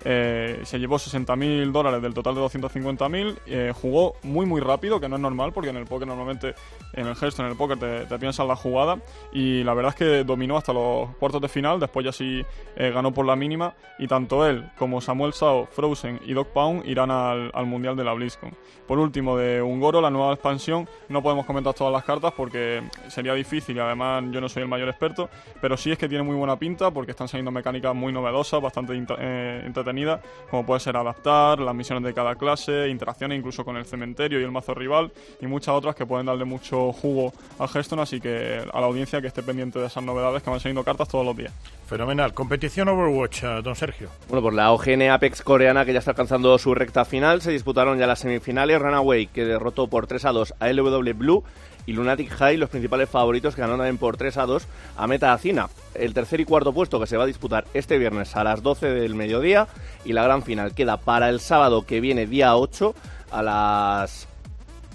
eh, se llevó 60.000 dólares del total de 250.000, eh, jugó muy muy rápido, que no es normal porque en el póker normalmente, en el gesto, en el póker te, te piensas la jugada y la verdad es que dominó hasta los cuartos de final, después ya sí eh, ganó por la mínima y tanto él como Samuel Sao, Frozen y Doc Pound irán al, al Mundial de la BlizzCon. Por último, de Ungoro, la nueva expansión, no podemos comentar todas las cartas porque sería difícil y además yo no soy el mayor experto, pero sí es que tiene muy buena pinta porque están saliendo mecánicas muy novedosas, bastante entretenidas como puede ser adaptar, las misiones de cada clase, interacciones incluso con el cementerio y el mazo rival, y muchas otras que pueden darle mucho jugo al Hearthstone, así que a la audiencia que esté pendiente de esas novedades que van saliendo cartas todos los días. Fenomenal. Competición Overwatch, eh, don Sergio. Bueno, por la OGN Apex coreana que ya está alcanzando su recta final, se disputaron ya las semifinales. Runaway, que derrotó por 3 a 2 a LW Blue y Lunatic High, los principales favoritos que ganaron también por 3 a 2 a Meta Acina. El tercer y cuarto puesto que se va a disputar este viernes a las 12 del mediodía y la gran final queda para el sábado que viene, día 8, a las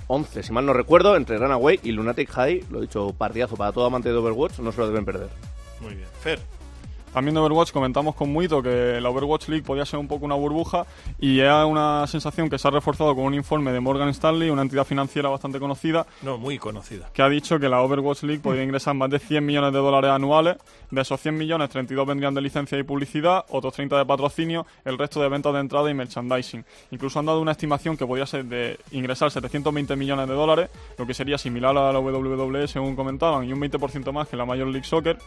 11, si mal no recuerdo, entre Runaway y Lunatic High. Lo he dicho, partidazo para todo amante de Overwatch, no se lo deben perder. Muy bien. Fer. También de Overwatch comentamos con Muito que la Overwatch League podía ser un poco una burbuja y es una sensación que se ha reforzado con un informe de Morgan Stanley, una entidad financiera bastante conocida. No, muy conocida. Que ha dicho que la Overwatch League podría ingresar más de 100 millones de dólares anuales. De esos 100 millones, 32 vendrían de licencia y publicidad, otros 30 de patrocinio, el resto de ventas de entrada y merchandising. Incluso han dado una estimación que podría ser de ingresar 720 millones de dólares, lo que sería similar a la WWE según comentaban, y un 20% más que la Major League Soccer.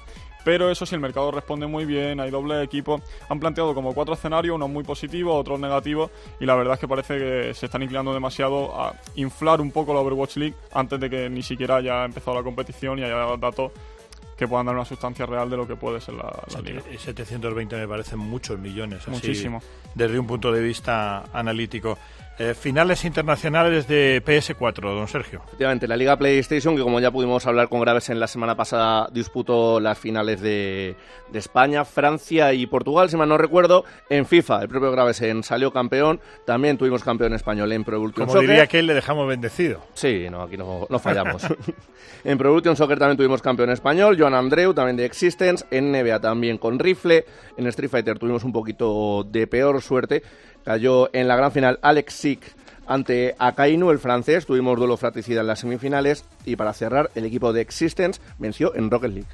Pero eso si el mercado responde muy bien, hay doble equipo. Han planteado como cuatro escenarios, unos muy positivos, otros negativos, y la verdad es que parece que se están inclinando demasiado a inflar un poco la Overwatch League antes de que ni siquiera haya empezado la competición y haya datos que puedan dar una sustancia real de lo que puede ser la, la liga. 720 me parecen muchos millones. Así, Muchísimo. Desde un punto de vista analítico. Eh, finales internacionales de PS4, don Sergio. Efectivamente, la Liga PlayStation, que como ya pudimos hablar con Graves en la semana pasada, disputó las finales de, de España, Francia y Portugal, si mal no recuerdo. En FIFA, el propio Gravesen salió campeón. También tuvimos campeón español en Pro Evolution Como Soccer. diría que él, le dejamos bendecido. Sí, no, aquí no, no fallamos. en Pro Evolution Soccer también tuvimos campeón español, Joan Andreu, también de Existence. En NBA también con rifle. En Street Fighter tuvimos un poquito de peor suerte. Cayó en la gran final Alex Sick ante Akainu, el francés. Tuvimos duelo fratricida en las semifinales. Y para cerrar, el equipo de Existence venció en Rocket League.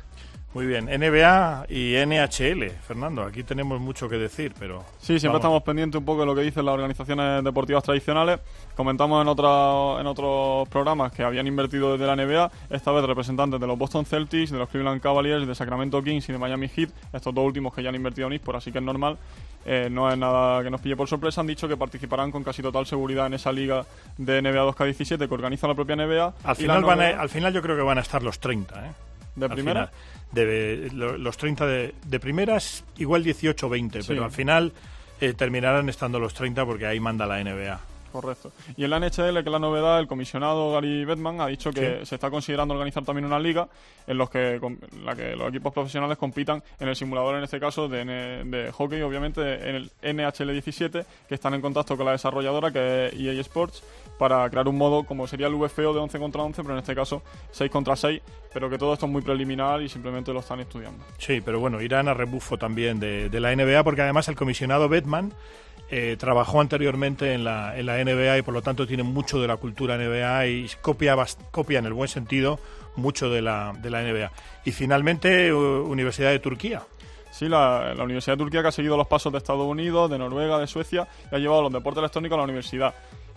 Muy bien, NBA y NHL, Fernando, aquí tenemos mucho que decir, pero... Sí, siempre vamos. estamos pendientes un poco de lo que dicen las organizaciones deportivas tradicionales. Comentamos en, otra, en otros programas que habían invertido desde la NBA, esta vez representantes de los Boston Celtics, de los Cleveland Cavaliers, de Sacramento Kings y de Miami Heat, estos dos últimos que ya han invertido en eSport, así que es normal. Eh, no es nada que nos pille por sorpresa. Han dicho que participarán con casi total seguridad en esa liga de NBA 2K17 que organiza la propia NBA. Al final, van a- al final yo creo que van a estar los 30, ¿eh? ¿De Al primera? final. De, lo- los 30 de, de primeras, igual 18 o 20, Sí. pero al final eh, terminarán estando los 30 porque ahí manda la NBA. Correcto. Y en la NHL, que es la novedad, el comisionado Gary Bettman ha dicho que Sí. se está considerando organizar también una liga en los que, en la que los equipos profesionales compitan en el simulador, en este caso, de, de hockey, obviamente, en el NHL17, que están en contacto con la desarrolladora, que es EA Sports, para crear un modo como sería el VFO de 11 contra 11, pero en este caso 6 contra 6, pero que todo esto es muy preliminar y simplemente lo están estudiando. Sí, pero bueno, irán a rebufo también de, de la NBA porque además el comisionado Bettman eh, trabajó anteriormente en la, en la NBA y por lo tanto tiene mucho de la cultura NBA y copia, copia en el buen sentido mucho de la, de la NBA. Y finalmente, U- Universidad de Turquía. Sí, la, la Universidad de Turquía que ha seguido los pasos de Estados Unidos, de Noruega, de Suecia y ha llevado los deportes electrónicos a la universidad.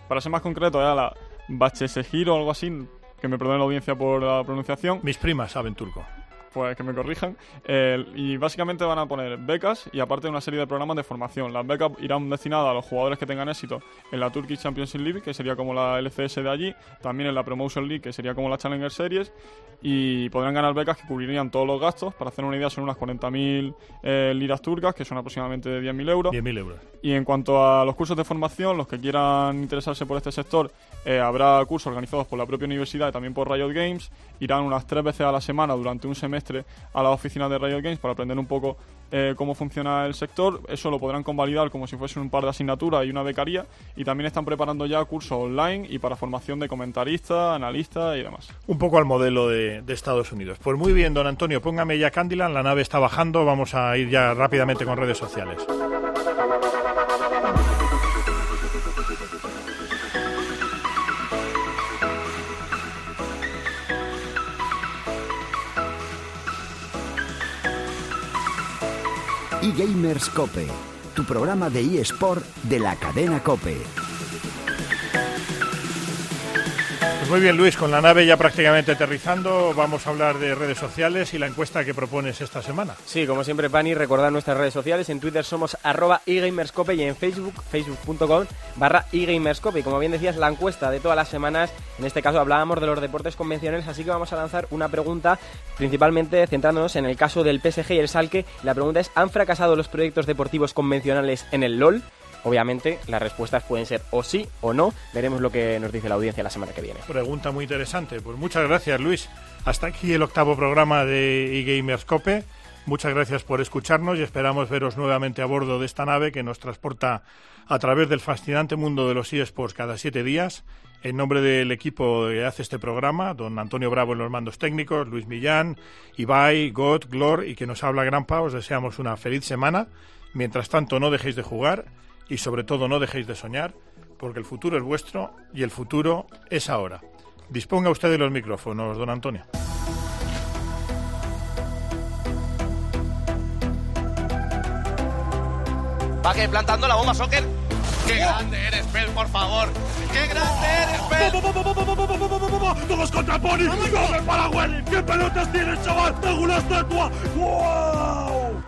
Para ser más concreto, era la Bachesehir o algo así, que me perdone la audiencia por la pronunciación. Mis primas saben turco. Pues que me corrijan. Eh, y básicamente van a poner becas y aparte una serie de programas de formación. Las becas irán destinadas a los jugadores que tengan éxito en la Turkish Championship League, que sería como la LCS de allí, también en la Promotion League, que sería como la Challenger Series, y podrán ganar becas que cubrirían todos los gastos. Para hacer una idea, son unas 40.000 eh, liras turcas, que son aproximadamente 10.000 euros. 10.000 euros. Y en cuanto a los cursos de formación, los que quieran interesarse por este sector, eh, habrá cursos organizados por la propia universidad y también por Riot Games. Irán unas tres veces a la semana durante un semestre a las oficinas de Riot Games para aprender un poco eh, cómo funciona el sector. Eso lo podrán convalidar como si fuese un par de asignaturas y una becaría. Y también están preparando ya cursos online y para formación de comentaristas, analistas y demás. Un poco al modelo de, de Estados Unidos. Pues muy bien, don Antonio, póngame ya Candyland, la nave está bajando, vamos a ir ya rápidamente con redes sociales. eGamers Cope, tu programa de eSport de la cadena Cope. Muy bien, Luis, con la nave ya prácticamente aterrizando, vamos a hablar de redes sociales y la encuesta que propones esta semana. Sí, como siempre, Pani, recordad nuestras redes sociales. En Twitter somos arroba eGamerscope y en Facebook, facebook.com barra eGamerscope. Y como bien decías, la encuesta de todas las semanas, en este caso hablábamos de los deportes convencionales, así que vamos a lanzar una pregunta, principalmente centrándonos en el caso del PSG y el Salque. La pregunta es, ¿han fracasado los proyectos deportivos convencionales en el LOL? Obviamente, las respuestas pueden ser o sí o no. Veremos lo que nos dice la audiencia la semana que viene. Pregunta muy interesante. Pues muchas gracias, Luis. Hasta aquí el octavo programa de eGamerscope. Muchas gracias por escucharnos y esperamos veros nuevamente a bordo de esta nave que nos transporta a través del fascinante mundo de los eSports cada siete días. En nombre del equipo que hace este programa, don Antonio Bravo en los mandos técnicos, Luis Millán, Ibai, God, Glor y que nos habla Granpa, os deseamos una feliz semana. Mientras tanto, no dejéis de jugar y sobre todo no dejéis de soñar, porque el futuro es vuestro y el futuro es ahora. Disponga usted de los micrófonos, don Antonio. Va que plantando la bomba, Soccer. ¡Qué grande eres, Pel, por favor! ¡Qué grande eres, Pel! ¡Todos contra Pony! ¡No para Welly! ¡Qué pelotas tienes, chaval! ¡Tengo una estatua! ¡Wow!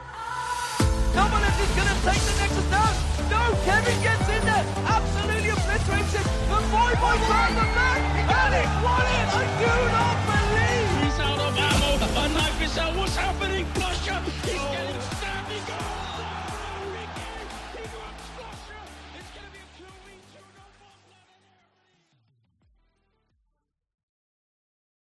No, Kevin gets in there. Absolutely obliterates him. The boy boy found the man. He got it. Won it. I do not believe. He's out of ammo. A knife is out. What's happening? Blush up.